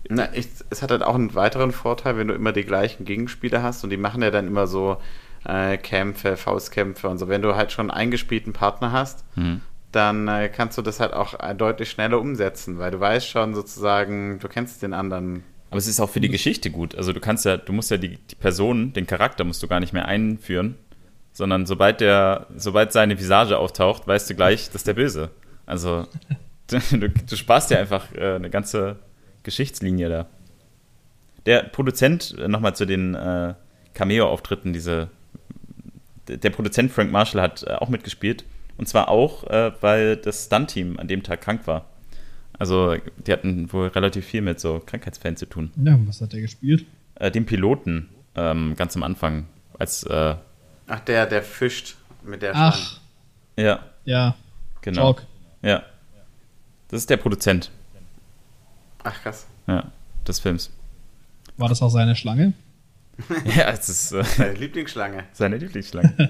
Na, ich, es hat halt auch einen weiteren Vorteil, wenn du immer die gleichen Gegenspieler hast und die machen ja dann immer so äh, Kämpfe, Faustkämpfe und so. Wenn du halt schon einen eingespielten Partner hast, Mhm. dann äh, kannst du das halt auch äh, deutlich schneller umsetzen, weil du weißt schon sozusagen, du kennst den anderen. Aber es ist auch für die Geschichte gut. Also du kannst ja, du musst ja die, die Person, den Charakter musst du gar nicht mehr einführen, sondern sobald der, sobald seine Visage auftaucht, weißt du gleich, das ist der Böse. Also du, du sparst ja einfach äh, eine ganze Geschichtslinie da. Der Produzent, äh, nochmal zu den äh, Cameo-Auftritten, diese der Produzent Frank Marshall hat äh, auch mitgespielt. Und zwar auch, äh, weil das Stunt-Team an dem Tag krank war. Also, die hatten wohl relativ viel mit so Krankheitsfällen zu tun. Ja, was hat der gespielt? Äh, den Piloten ähm, ganz am Anfang, als, äh, Ach, der, der fischt mit der Schlange. Ach, ja, ja, genau. Jock. Ja. Das ist der Produzent, Ach, krass. ja, des Films. War das auch seine Schlange? ja, es ist äh, Deine Lieblingsschlange. seine Lieblingsschlange.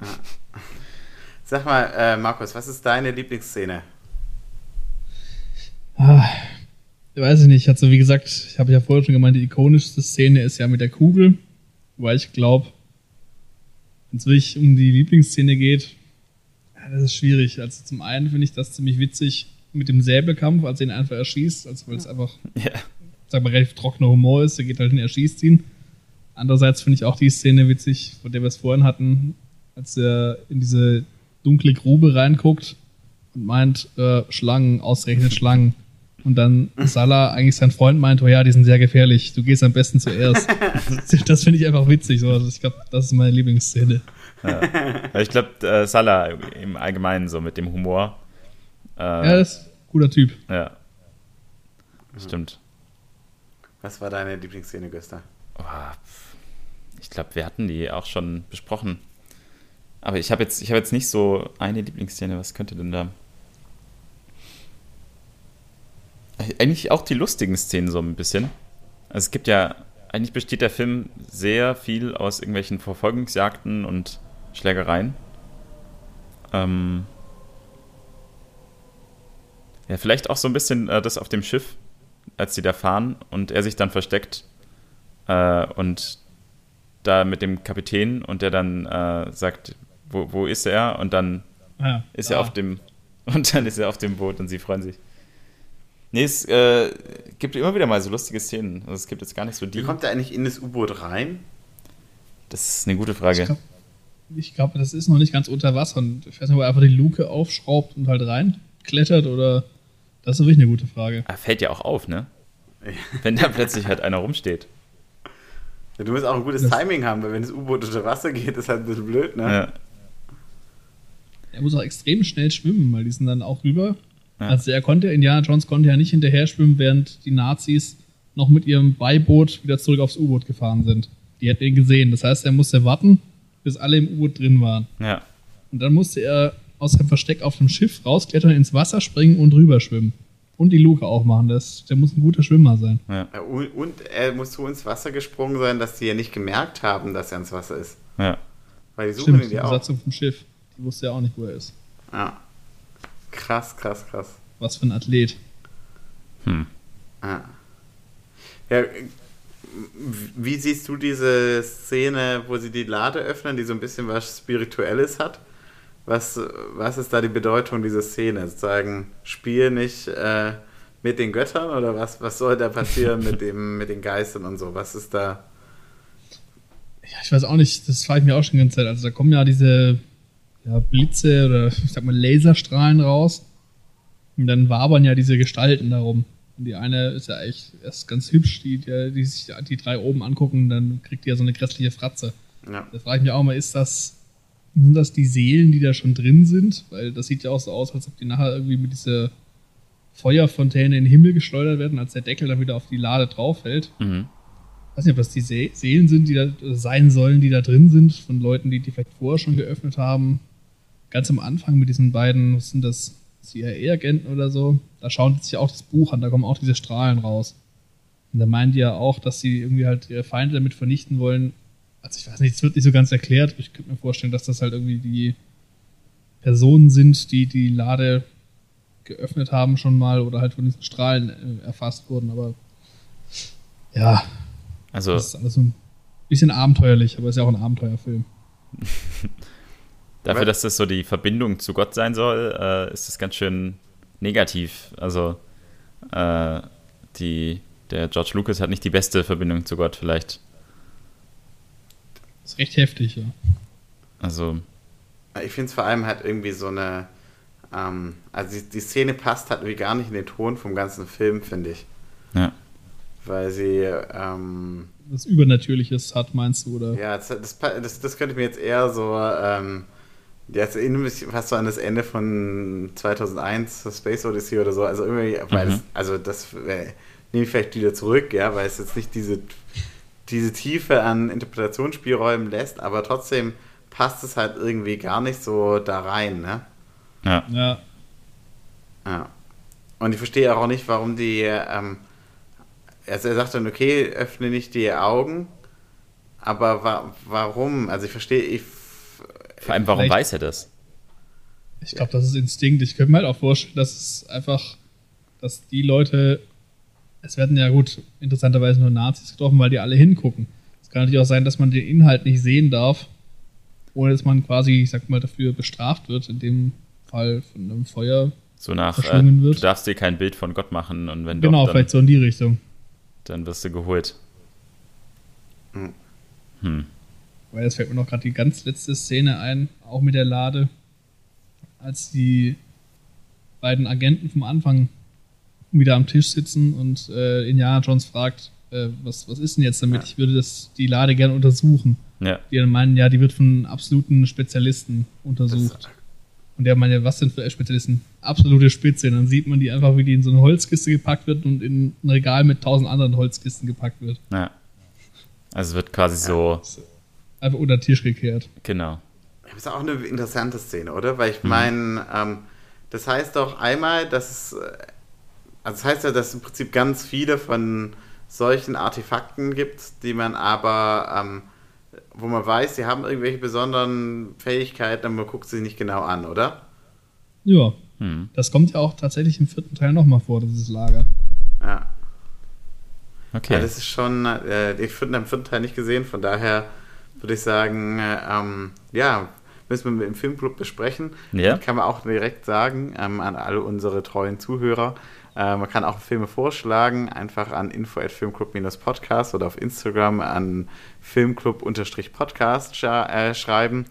Sag mal, äh, Markus, was ist deine Lieblingsszene? Ah, weiß ich nicht. Also, wie gesagt, ich habe ja vorher schon gemeint, die ikonischste Szene ist ja mit der Kugel. Weil ich glaube, wenn es wirklich um die Lieblingsszene geht, ja, das ist schwierig. Also, zum einen finde ich das ziemlich witzig mit dem Säbelkampf, als er ihn einfach erschießt, also weil es einfach ja. sag mal, relativ trockener Humor ist, der geht halt hin, er schießt ihn. Andererseits finde ich auch die Szene witzig, von der wir es vorhin hatten, als er in diese dunkle Grube reinguckt und meint, äh, Schlangen, ausgerechnet Schlangen. Und dann Salah eigentlich sein Freund meint, oh ja, die sind sehr gefährlich, du gehst am besten zuerst. das finde ich einfach witzig. So. Also ich glaube, das ist meine Lieblingsszene. Ja, Ich glaube, äh, Salah im Allgemeinen so mit dem Humor. Äh, Ja, das ist ein guter Typ. ja. Stimmt. Was war deine Lieblingsszene, Gösta? Oh, pf. ich glaube, wir hatten die auch schon besprochen. Aber ich habe jetzt, ich hab jetzt nicht so eine Lieblingsszene. Was könnte denn da? Eigentlich auch die lustigen Szenen so ein bisschen. Also es gibt ja, eigentlich besteht der Film sehr viel aus irgendwelchen Verfolgungsjagden und Schlägereien. Ähm ja, vielleicht auch so ein bisschen äh, das auf dem Schiff, als sie da fahren und er sich dann versteckt äh, und da mit dem Kapitän und der dann äh, sagt, wo, wo ist er? Und dann ja. ist er Ah. auf dem und dann ist er auf dem Boot und sie freuen sich. Nee, es äh, gibt immer wieder mal so lustige Szenen. Also es gibt jetzt gar nicht so die. Wie kommt er eigentlich in das U-Boot rein? Das ist eine gute Frage. glaub- Ich glaube, das ist noch nicht ganz unter Wasser. Und ich weiß nicht, ob er einfach die Luke aufschraubt und halt reinklettert oder. Das ist wirklich eine gute Frage. Ah, fällt ja auch auf, ne? Wenn da plötzlich halt einer rumsteht. Ja, du musst auch ein gutes Das- Timing haben, weil wenn das U-Boot unter Wasser geht, ist halt ein bisschen blöd, ne? Ja. Er muss auch extrem schnell schwimmen, weil die sind dann auch rüber. Ja. Also er konnte, Indiana Jones konnte ja nicht hinterher schwimmen, während die Nazis noch mit ihrem Beiboot wieder zurück aufs U-Boot gefahren sind. Die hätten ihn gesehen. Das heißt, er musste warten, bis alle im U-Boot drin waren. ja. Und dann musste er aus seinem Versteck auf dem Schiff rausklettern, ins Wasser springen und rüber schwimmen. Und die Luke aufmachen. Das, der muss ein guter Schwimmer sein. Ja. Und, und er muss so ins Wasser gesprungen sein, dass die ja nicht gemerkt haben, dass er ins Wasser ist. Ja. Weil die suchen Stimmt, ihn die ja auch. Besatzung vom Schiff. Die wusste ja auch nicht, wo er ist. Ja. Krass, krass, krass. Was für ein Athlet. Hm. Ah. Ja, äh, wie siehst du diese Szene, wo sie die Lade öffnen, die so ein bisschen was Spirituelles hat? Was, was ist da die Bedeutung dieser Szene? Sozusagen, spiel nicht äh, mit den Göttern oder was, was soll da passieren mit, dem, mit den Geistern und so? Was ist da? Ja, ich weiß auch nicht, das frage ich mir auch schon die ganze Zeit. Also da kommen ja diese ja, Blitze oder ich sag mal Laserstrahlen raus. Und dann wabern ja diese Gestalten darum. Und die eine ist ja echt erst ganz hübsch, die, die, die sich die drei oben angucken, dann kriegt die ja so eine grässliche Fratze. Ja. Da frage ich mich auch mal, ist das, sind das die Seelen, die da schon drin sind? Weil das sieht ja auch so aus, als ob die nachher irgendwie mit dieser Feuerfontäne in den Himmel geschleudert werden, als der Deckel dann wieder auf die Lade drauf fällt. Mhm. Ich weiß nicht, ob das die See Seelen sind, die da sein sollen, die da drin sind, von Leuten, die die vielleicht vorher schon geöffnet haben. Ganz am Anfang mit diesen beiden, was sind das, CIA-Agenten oder so, da schauen die sich auch das Buch an, da kommen auch diese Strahlen raus. Und da meinen die ja auch, dass sie irgendwie halt ihre Feinde damit vernichten wollen, also ich weiß nicht, es wird nicht so ganz erklärt. Ich könnte mir vorstellen, dass das halt irgendwie die Personen sind, die die Lade geöffnet haben schon mal oder halt von diesen Strahlen äh, erfasst wurden, aber ja. Also. Das ist alles ein bisschen abenteuerlich, aber ist ja auch ein Abenteuerfilm. Dafür, dass das so die Verbindung zu Gott sein soll, äh, ist das ganz schön negativ. Also, äh, die, der George Lucas hat nicht die beste Verbindung zu Gott, vielleicht. Das ist recht heftig, ja. Also. Ich finde es vor allem halt irgendwie so eine. Ähm, also, die, die Szene passt halt irgendwie gar nicht in den Ton vom ganzen Film, finde ich. Ja. Weil sie. Ähm, was Übernatürliches hat, meinst du, oder? Ja, das, das, das, das könnte ich mir jetzt eher so. Ähm, Jetzt erinnere mich fast so an das Ende von 2001, Space Odyssey oder so. Also irgendwie, weil mhm. es, also das äh, nehme ich vielleicht wieder zurück, ja, weil es jetzt nicht diese, diese Tiefe an Interpretationsspielräumen lässt, aber trotzdem passt es halt irgendwie gar nicht so da rein, ne? Ja. Ja. Ja. Und ich verstehe auch nicht, warum die, ähm, also er sagt dann, okay, öffne nicht die Augen, aber wa warum? Also ich verstehe, ich vor allem, warum weiß er das? Ich glaube, das ist Instinkt. Ich könnte mir halt auch vorstellen, dass es einfach, dass die Leute, es werden ja gut, interessanterweise nur Nazis getroffen, weil die alle hingucken. Es kann natürlich auch sein, dass man den Inhalt nicht sehen darf, ohne dass man quasi, ich sag mal, dafür bestraft wird, in dem Fall von einem Feuer. So nach, äh, du darfst dir kein Bild von Gott machen und wenn Genau, doch, vielleicht so in die Richtung. Dann wirst du geholt. Hm. Weil das fällt mir noch gerade die ganz letzte Szene ein, auch mit der Lade, als die beiden Agenten vom Anfang wieder am Tisch sitzen und äh, Indiana Jones fragt, äh, was, was ist denn jetzt damit? Ja. Ich würde das, die Lade gerne untersuchen. Ja. Die dann meinen, ja, die wird von absoluten Spezialisten untersucht. Das und der meint ja, was sind für Spezialisten? Absolute Spitze. Und dann sieht man die einfach, wie die in so eine Holzkiste gepackt wird und in ein Regal mit tausend anderen Holzkisten gepackt wird. Ja. Also es wird quasi so Einfach unter den Tisch gekehrt. Genau. Das ist auch eine interessante Szene, oder? Weil ich mhm. meine, ähm, das heißt doch einmal, dass es, äh, also das heißt ja, dass es im Prinzip ganz viele von solchen Artefakten gibt, die man aber, ähm, wo man weiß, sie haben irgendwelche besonderen Fähigkeiten, aber man guckt sie nicht genau an, oder? Ja. Mhm. Das kommt ja auch tatsächlich im vierten Teil nochmal vor, dieses Lager. Ja. Okay. Ja, das ist schon, äh, ich habe den vierten Teil nicht gesehen, von daher würde ich sagen, ähm, ja, müssen wir im Filmclub besprechen. Ja. Kann man auch direkt sagen ähm, an alle unsere treuen Zuhörer. Äh, man kann auch Filme vorschlagen, einfach an info.filmclub-podcast oder auf Instagram an filmclub-podcast sch äh, schreiben.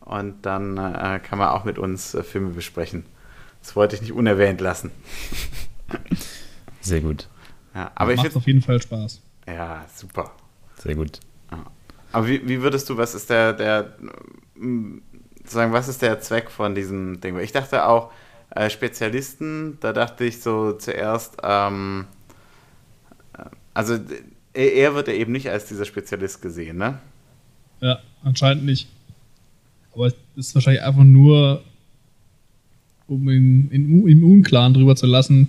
Und dann äh, kann man auch mit uns äh, Filme besprechen. Das wollte ich nicht unerwähnt lassen. Sehr gut. Ja, aber macht auf jeden Fall Spaß. Ja, super. Sehr gut. Aber wie, wie würdest du, was ist der, der, sagen, was ist der Zweck von diesem Ding? Ich dachte auch, äh, Spezialisten, da dachte ich so zuerst, ähm, äh, also er, er wird ja eben nicht als dieser Spezialist gesehen, ne? Ja, anscheinend nicht. Aber es ist wahrscheinlich einfach nur, um ihn, im Unklaren drüber zu lassen,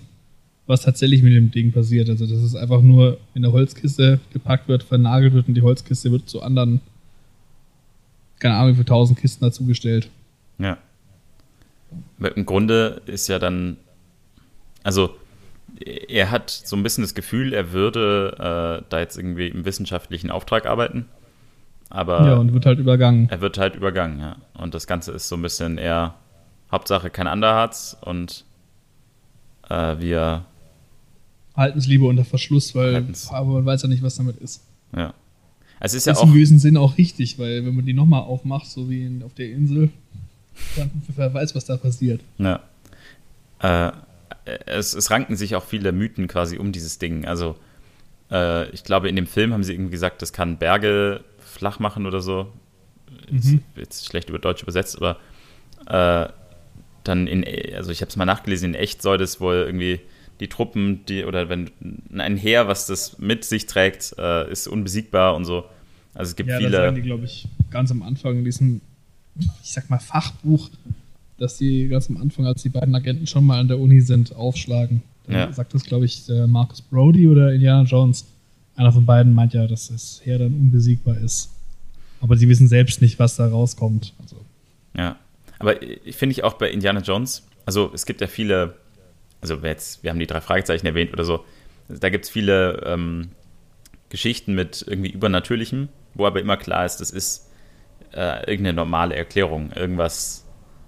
was tatsächlich mit dem Ding passiert. Also, dass es einfach nur in der Holzkiste gepackt wird, vernagelt wird und die Holzkiste wird zu anderen, keine Ahnung, für tausend Kisten dazugestellt. Ja. Aber Im Grunde ist ja dann, also er hat so ein bisschen das Gefühl, er würde äh, da jetzt irgendwie im wissenschaftlichen Auftrag arbeiten. Aber ja, und wird halt übergangen. Er wird halt übergangen, ja. Und das Ganze ist so ein bisschen eher Hauptsache kein Underharz und äh, wir halten es lieber unter Verschluss, weil aber man weiß ja nicht, was damit ist. Ja. Es ist, ist ja auch. im gewissen Sinn auch richtig, weil wenn man die nochmal aufmacht, so wie in, auf der Insel, dann wer weiß, was da passiert. Ja. Äh, es, es, ranken sich auch viele Mythen quasi um dieses Ding. Also, äh, ich glaube, in dem Film haben sie irgendwie gesagt, das kann Berge flach machen oder so. Mhm. Jetzt schlecht über Deutsch übersetzt, aber äh, dann in, also ich habe es mal nachgelesen, in echt soll das wohl irgendwie die Truppen, die, oder wenn ein Heer, was das mit sich trägt, äh, ist unbesiegbar und so. Also es gibt ja, viele. Das sagen die, glaube ich, ganz am Anfang in diesem, ich sag mal, Fachbuch, dass die ganz am Anfang, als die beiden Agenten schon mal an der Uni sind, aufschlagen. Dann ja. sagt das, glaube ich, Marcus Brody oder Indiana Jones. Einer von beiden meint ja, dass das Heer dann unbesiegbar ist. Aber sie wissen selbst nicht, was da rauskommt. Also. Ja. Aber ich finde ich auch bei Indiana Jones, also es gibt ja viele, also jetzt, wir haben die drei Fragezeichen erwähnt oder so, da gibt es viele ähm, Geschichten mit irgendwie Übernatürlichem, wo aber immer klar ist, das ist äh, irgendeine normale Erklärung. Irgendwas,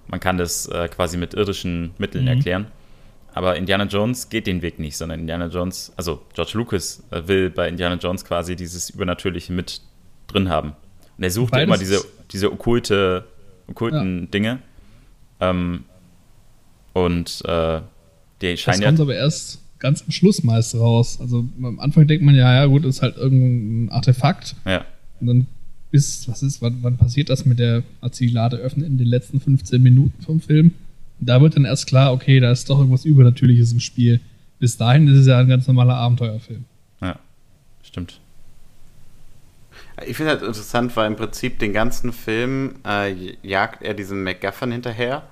man kann das äh, quasi mit irdischen Mitteln mhm. erklären. Aber Indiana Jones geht den Weg nicht, sondern Indiana Jones, also George Lucas äh, will bei Indiana Jones quasi dieses Übernatürliche mit drin haben. Und er sucht ja immer diese, diese okkulte, okkulten ja. Dinge. Ähm, und die scheinen das kommt ja, aber erst ganz am Schluss meist raus. Also am Anfang denkt man ja, ja gut, ist halt irgendein Artefakt. Ja. Und dann bis, was ist, wann, wann passiert das mit der, als die Lade öffnet in den letzten 15 Minuten vom Film? Da wird dann erst klar, okay, da ist doch irgendwas Übernatürliches im Spiel. Bis dahin ist es ja ein ganz normaler Abenteuerfilm. Ja, stimmt. Ich finde halt interessant, weil im Prinzip den ganzen Film äh, jagt er diesen MacGuffin hinterher.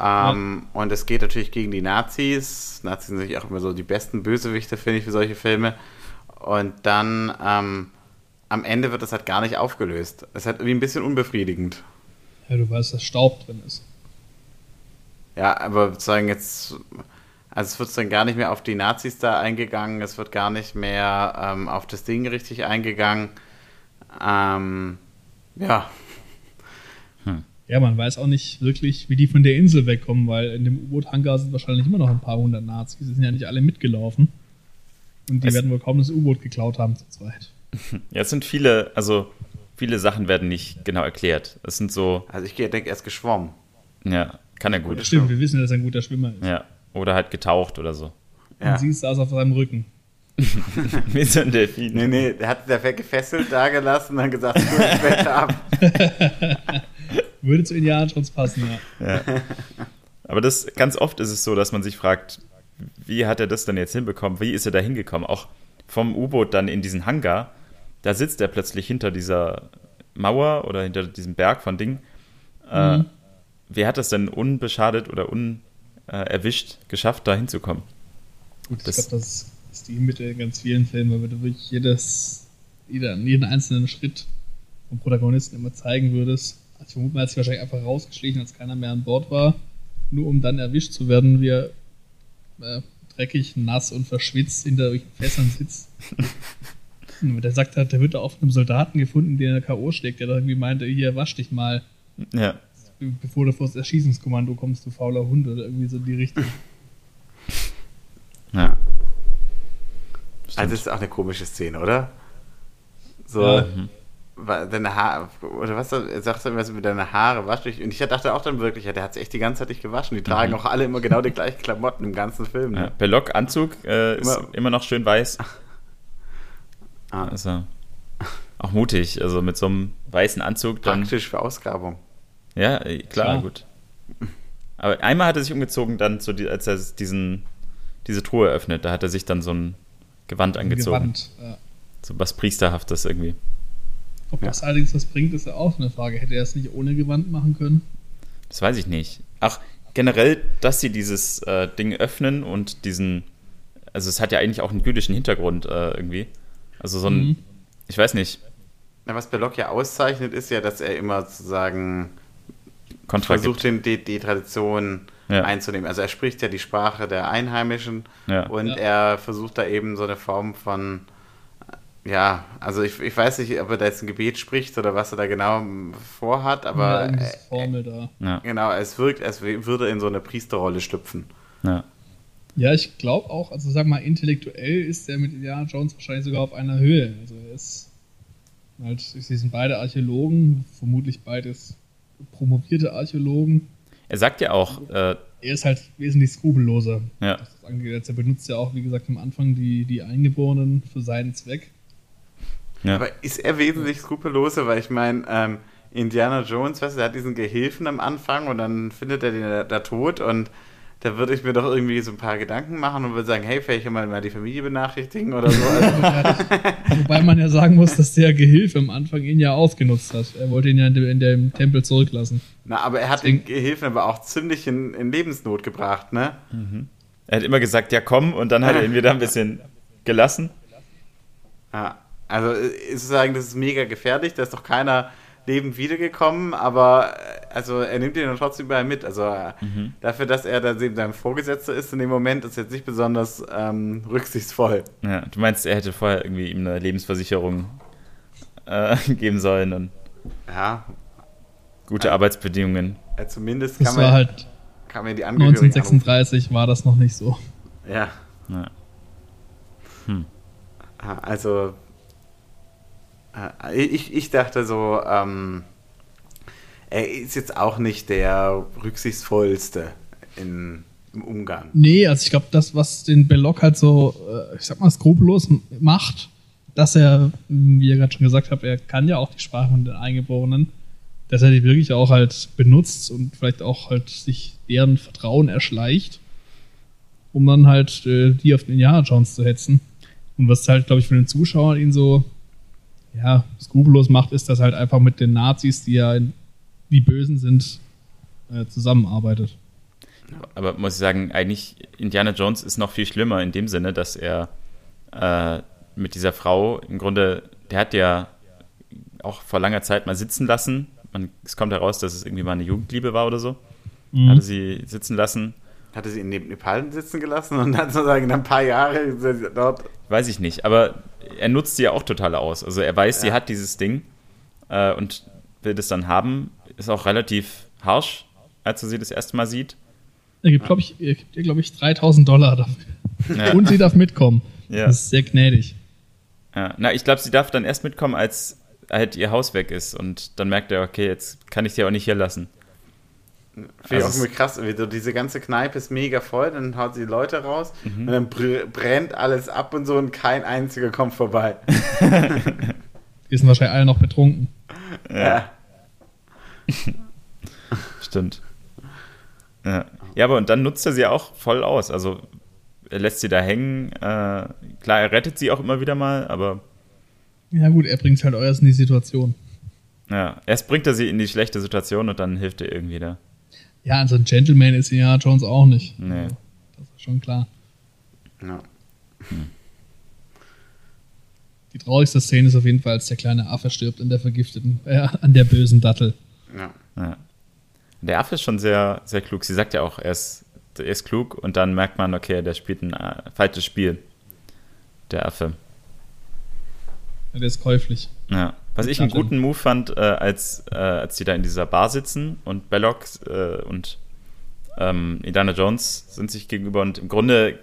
Ähm, ja. Und es geht natürlich gegen die Nazis. Nazis sind natürlich auch immer so die besten Bösewichte, finde ich, für solche Filme. Und dann ähm, am Ende wird das halt gar nicht aufgelöst. Es ist halt irgendwie ein bisschen unbefriedigend. Ja, du weißt, dass Staub drin ist. Ja, aber sozusagen jetzt, also es wird dann gar nicht mehr auf die Nazis da eingegangen, es wird gar nicht mehr ähm, auf das Ding richtig eingegangen. Ähm, ja. Ja, man weiß auch nicht wirklich, wie die von der Insel wegkommen, weil in dem U-Boot-Hangar sind wahrscheinlich immer noch ein paar hundert Nazis. Die sind ja nicht alle mitgelaufen. Und die es werden wohl kaum das U-Boot geklaut haben zu zweit. Ja, es sind viele, also viele Sachen werden nicht genau erklärt. Es sind so. Also ich denke, er ist geschwommen. Ja, kann er gut. Stimmt, wir wissen, dass er ein guter Schwimmer ist. Ja, oder halt getaucht oder so. Ja. Und sie saß auf seinem Rücken. Wie so ein Delfin. Nee, nee, der hat der gefesselt da gelassen und dann gesagt, du ich ab. Würde zu Indiana Jones passen, ja. ja. Aber das ganz oft ist es so, dass man sich fragt, wie hat er das denn jetzt hinbekommen? Wie ist er da hingekommen? Auch vom U-Boot dann in diesen Hangar, da sitzt er plötzlich hinter dieser Mauer oder hinter diesem Berg von Ding. Äh, mhm. Äh, wer hat das denn unbeschadet oder unerwischt äh, geschafft, da hinzukommen? Gut, ich glaube, das ist die Mitte in ganz vielen Filmen, weil du wirklich jedes, jeden, jeden einzelnen Schritt vom Protagonisten immer zeigen würdest. Also ich vermute, man hat sich wahrscheinlich einfach rausgeschlichen, als keiner mehr an Bord war, nur um dann erwischt zu werden, wie er äh, dreckig, nass und verschwitzt hinter Fässern sitzt. und der sagt hat, der wird da auf einem Soldaten gefunden, der eine K.O. schlägt, der da irgendwie meinte, hier, wasch dich mal. Ja. Bevor du vor das Erschießungskommando kommst, du fauler Hund oder irgendwie so in die Richtung. Ja. Also das ist auch eine komische Szene, oder? So, ja. Mhm deine Haare, oder was sagst du was mit deinen Haare wasch dich? Und ich dachte auch dann wirklich, ja, der hat sich echt die ganze Zeit nicht gewaschen. Die tragen mhm. auch alle immer genau die gleichen Klamotten im ganzen Film. Ne? Ja, Belloc Anzug äh, immer, ist immer noch schön weiß. Ah. Also auch mutig, also mit so einem weißen Anzug. Dann, Praktisch für Ausgrabung. Ja, äh, klar, klar, gut. Aber einmal hat er sich umgezogen, dann so die, als er diesen, diese Truhe öffnet, da hat er sich dann so ein Gewand angezogen. Gewand, ja. So was Priesterhaftes irgendwie. Ob ja. das allerdings was bringt, ist ja auch eine Frage. Hätte er es nicht ohne Gewand machen können? Das weiß ich nicht. Ach, generell, dass sie dieses äh, Ding öffnen und diesen. Also, es hat ja eigentlich auch einen jüdischen Hintergrund äh, irgendwie. Also, so ein. Mhm. Ich weiß nicht. Na, was Belloc ja auszeichnet, ist ja, dass er immer sozusagen Kontra versucht, den, die, die Tradition ja. einzunehmen. Also, er spricht ja die Sprache der Einheimischen ja. und ja. er versucht da eben so eine Form von ja, also ich, ich weiß nicht, ob er da jetzt ein Gebet spricht oder was er da genau vorhat, aber ja, Formel da. Ja. genau, es wirkt, als würde er in so eine Priesterrolle schlüpfen. Ja. Ja, ich glaube auch, also sag mal, intellektuell ist er mit Indiana Jones wahrscheinlich sogar auf einer Höhe. Also er ist halt, sie sind beide Archäologen, vermutlich beides promovierte Archäologen. Er sagt ja auch, äh, er ist halt wesentlich skrupelloser. Ja. Er benutzt ja auch, wie gesagt, am Anfang die, die Eingeborenen für seinen Zweck. Ja. Aber ist er wesentlich skrupelloser? Weil ich meine, ähm, Indiana Jones, weißt du, der hat diesen Gehilfen am Anfang und dann findet er den da, da tot und da würde ich mir doch irgendwie so ein paar Gedanken machen und würde sagen, hey, vielleicht mal, mal die Familie benachrichtigen oder so. Wobei man ja sagen muss, dass der Gehilfe am Anfang ihn ja ausgenutzt hat. Er wollte ihn ja in dem, in dem Tempel zurücklassen. Na, aber er hat Deswegen. den Gehilfen aber auch ziemlich in, in Lebensnot gebracht, ne? Mhm. Er hat immer gesagt, ja komm, und dann hat er ihn wieder ein bisschen gelassen. Ja. Also ist zu sagen, das ist mega gefährlich, da ist doch keiner, lebend wiedergekommen, aber äh, also er nimmt ihn dann trotzdem überall mit. Also äh, Mhm. dafür, dass er dann eben sein Vorgesetzter ist in dem Moment, ist jetzt nicht besonders ähm, rücksichtsvoll. Ja, du meinst, er hätte vorher irgendwie ihm eine Lebensversicherung äh, geben sollen und Ja, gute Ja. Arbeitsbedingungen. äh, zumindest Das kann war man, halt kann man die Angehörigen 1936 war das noch nicht so. anrufen. Ja, Ja. Ah, also äh, ich, ich dachte so, ähm, er ist jetzt auch nicht der rücksichtsvollste in, im Umgang. Nee, also ich glaube, das, was den Belloc halt so, äh, ich sag mal, skrupellos macht, dass er, wie ihr gerade schon gesagt habt, er kann ja auch die Sprache von den Eingeborenen, dass er die wirklich auch halt benutzt und vielleicht auch halt sich deren Vertrauen erschleicht, um dann halt äh, die auf den Indiana Jones zu hetzen. Und was halt, glaube ich, für den Zuschauer ihn so, ja, skrupellos macht, ist, dass er halt einfach mit den Nazis, die ja die Bösen sind, äh, zusammenarbeitet. Aber muss ich sagen, eigentlich Indiana Jones ist noch viel schlimmer in dem Sinne, dass er äh, mit dieser Frau im Grunde, der hat ja auch vor langer Zeit mal sitzen lassen. Man, es kommt heraus, dass es irgendwie mal eine Jugendliebe war oder so. Mhm. Hatte sie sitzen lassen. Hatte sie neben Nepal sitzen gelassen und dann sozusagen ein paar Jahre dort. Weiß ich nicht, aber er nutzt sie ja auch total aus. Also er weiß, sie Ja. hat dieses Ding äh, und will das dann haben. Ist auch relativ harsch, als er sie das erste Mal sieht. Er gibt, glaube ich, gibt ihr, glaube ich, 3000 Dollar dafür. Ja. Und sie darf mitkommen. Ja. Das ist sehr gnädig. Ja. Na, ich glaube, sie darf dann erst mitkommen, als halt ihr Haus weg ist und dann merkt er, okay, jetzt kann ich sie auch nicht hier lassen. Finde ich Also auch es- irgendwie krass. Wie so diese ganze Kneipe ist mega voll, dann haut sie die Leute raus Mhm. und dann br brennt alles ab und so und kein einziger kommt vorbei. Die sind wahrscheinlich alle noch betrunken. Ja. Stimmt. Ja. ja, aber und dann nutzt er sie auch voll aus. Also er lässt sie da hängen. Äh, klar, er rettet sie auch immer wieder mal, aber Ja, gut, er bringt halt euers in die Situation. ja, erst bringt er sie in die schlechte Situation und dann hilft er irgendwie da. Ja, also ein Gentleman ist Indiana Jones auch nicht. Nee. Das ist schon klar. Ja. Die traurigste Szene ist auf jeden Fall, als der kleine Affe stirbt an der vergifteten, äh, an der bösen Dattel. Ja. Ja. Der Affe ist schon sehr, sehr klug. Sie sagt ja auch, er ist, er ist klug und dann merkt man, okay, der spielt ein äh, falsches Spiel. Der Affe. Ja, der ist käuflich. Ja. Was ich einen guten Move fand, äh, als, äh, als die da in dieser Bar sitzen und Belloc äh, und ähm, Indiana Jones sind sich gegenüber und im Grunde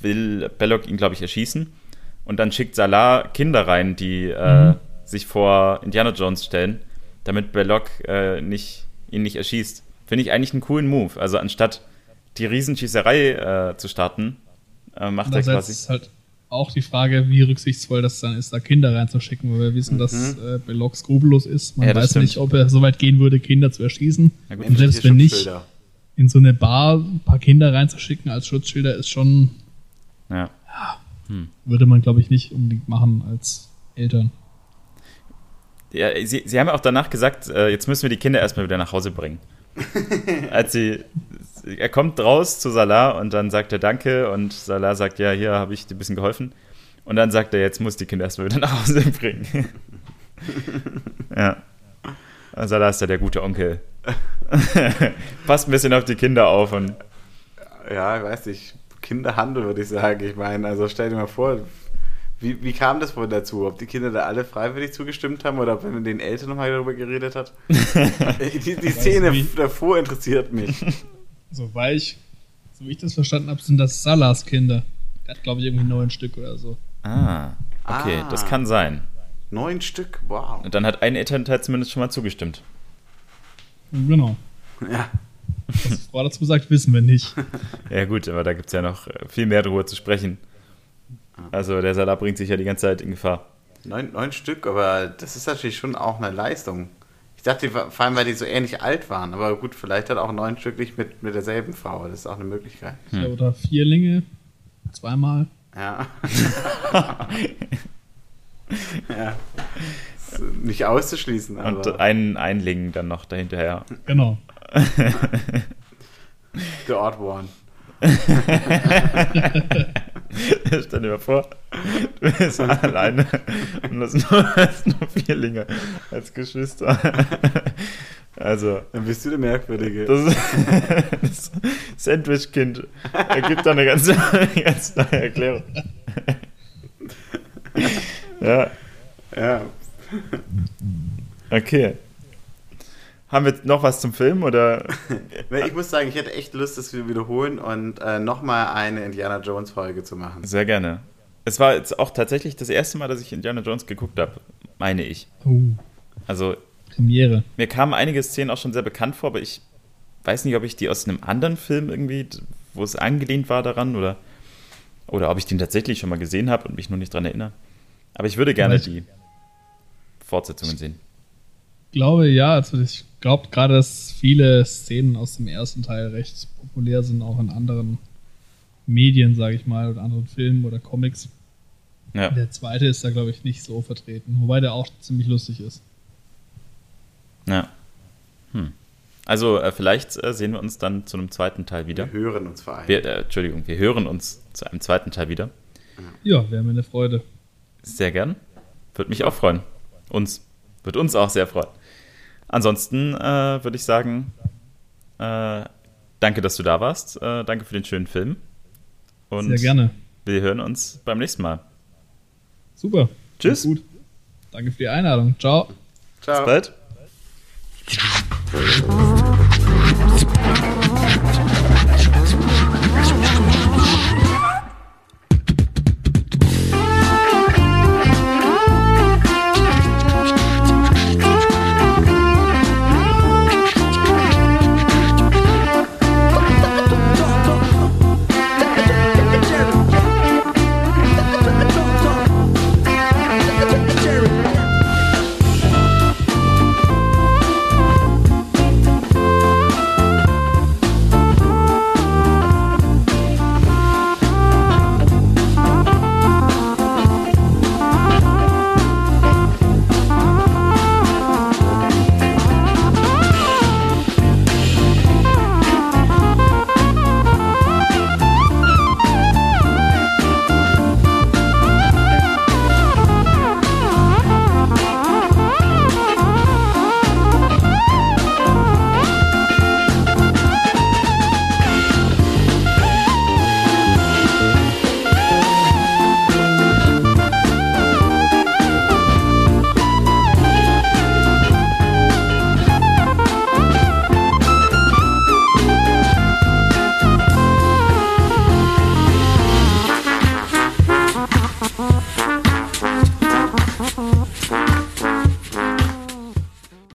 will Belloc ihn, glaube ich, erschießen. Und dann schickt Salah Kinder rein, die äh, Mhm. sich vor Indiana Jones stellen, damit Belloc äh, nicht, ihn nicht erschießt. Finde ich eigentlich einen coolen Move. Also anstatt die Riesenschießerei äh, zu starten, äh, macht er quasi. halt auch die Frage, wie rücksichtsvoll das dann ist, da Kinder reinzuschicken, weil wir wissen, dass äh, Belloc skrupellos ist. Man Ja, weiß stimmt. nicht, ob er so weit gehen würde, Kinder zu erschießen. Ja, gut. Und selbst wenn nicht, in so eine Bar ein paar Kinder reinzuschicken als Schutzschilder ist schon, Ja. würde man glaube ich nicht unbedingt machen als Eltern. Ja, sie, sie haben ja auch danach gesagt, äh, jetzt müssen wir die Kinder erstmal wieder nach Hause bringen. Als sie, er kommt raus zu Salah und dann sagt er Danke und Salah sagt, ja, hier habe ich dir ein bisschen geholfen. Und dann sagt er, jetzt muss die Kinder erstmal wieder nach Hause bringen. ja. Und Salah ist ja der gute Onkel. Passt ein bisschen auf die Kinder auf und Ja, ich weiß nicht. Kinderhandel würde ich sagen. Ich meine, also stell dir mal vor, wie, wie kam das wohl dazu? Ob die Kinder da alle freiwillig zugestimmt haben oder ob man mit den Eltern nochmal darüber geredet hat? die die Szene davor interessiert mich. So, weil ich, so wie ich das verstanden habe, sind das Salas Kinder. Der hat glaube ich irgendwie neun Stück oder so. Ah, okay, Ah. das kann sein. Neun Stück, wow. Und dann hat ein Elternteil zumindest schon mal zugestimmt. Genau. Ja, Was die Frau dazu sagt, wissen wir nicht. Ja, gut, aber da gibt es ja noch äh, viel mehr darüber zu sprechen. Also, der Salah bringt sich ja die ganze Zeit in Gefahr. neun, neun Stück, aber das ist natürlich schon auch eine Leistung. Ich dachte, vor allem, weil die so ähnlich alt waren. Aber gut, vielleicht hat auch neun Stück nicht mit, mit derselben Frau. Das ist auch eine Möglichkeit. Ja, oder Vierlinge, zweimal. Ja. ja. Nicht auszuschließen, aber. Und einen Einling dann noch dahinterher. Genau. The Odd One. Stell dir mal vor, du bist alleine und hast nur, hast nur Vierlinge als Geschwister. Also. Dann bist du der Merkwürdige. Das, das Sandwich-Kind ergibt da eine ganz, ganz neue Erklärung. ja. Ja. Okay. Haben wir noch was zum Film oder? Ich muss sagen, ich hätte echt Lust, das wir wiederholen und äh, nochmal eine Indiana Jones Folge zu machen. Sehr gerne. Es war jetzt auch tatsächlich das erste Mal, dass ich Indiana Jones geguckt habe, meine ich. Oh, Also Premiere. mir kamen einige Szenen auch schon sehr bekannt vor, aber ich weiß nicht, ob ich die aus einem anderen Film irgendwie, wo es angelehnt war daran oder, oder ob ich den tatsächlich schon mal gesehen habe und mich nur nicht dran erinnere. Aber ich würde gerne die Fortsetzungen sehen. Glaube ja, also ich glaube gerade, dass viele Szenen aus dem ersten Teil recht populär sind, auch in anderen Medien, sage ich mal, oder anderen Filmen oder Comics. Ja, Der zweite ist da, glaube ich, nicht so vertreten, wobei der auch ziemlich lustig ist. ja. Hm. Also äh, vielleicht äh, sehen wir uns dann zu einem zweiten Teil wieder. Wir hören uns vor allem. Wir, äh, Entschuldigung, wir hören uns zu einem zweiten Teil wieder. Ja, wäre mir eine Freude. Sehr gern. Würde mich auch freuen. Uns. Wird uns auch sehr freuen. Ansonsten äh, würde ich sagen, äh, danke, dass du da warst. Äh, danke für den schönen Film. Und Sehr gerne. wir hören uns beim nächsten Mal. Super. Tschüss. Gut. Danke für die Einladung. Ciao. Ciao. Bis bald.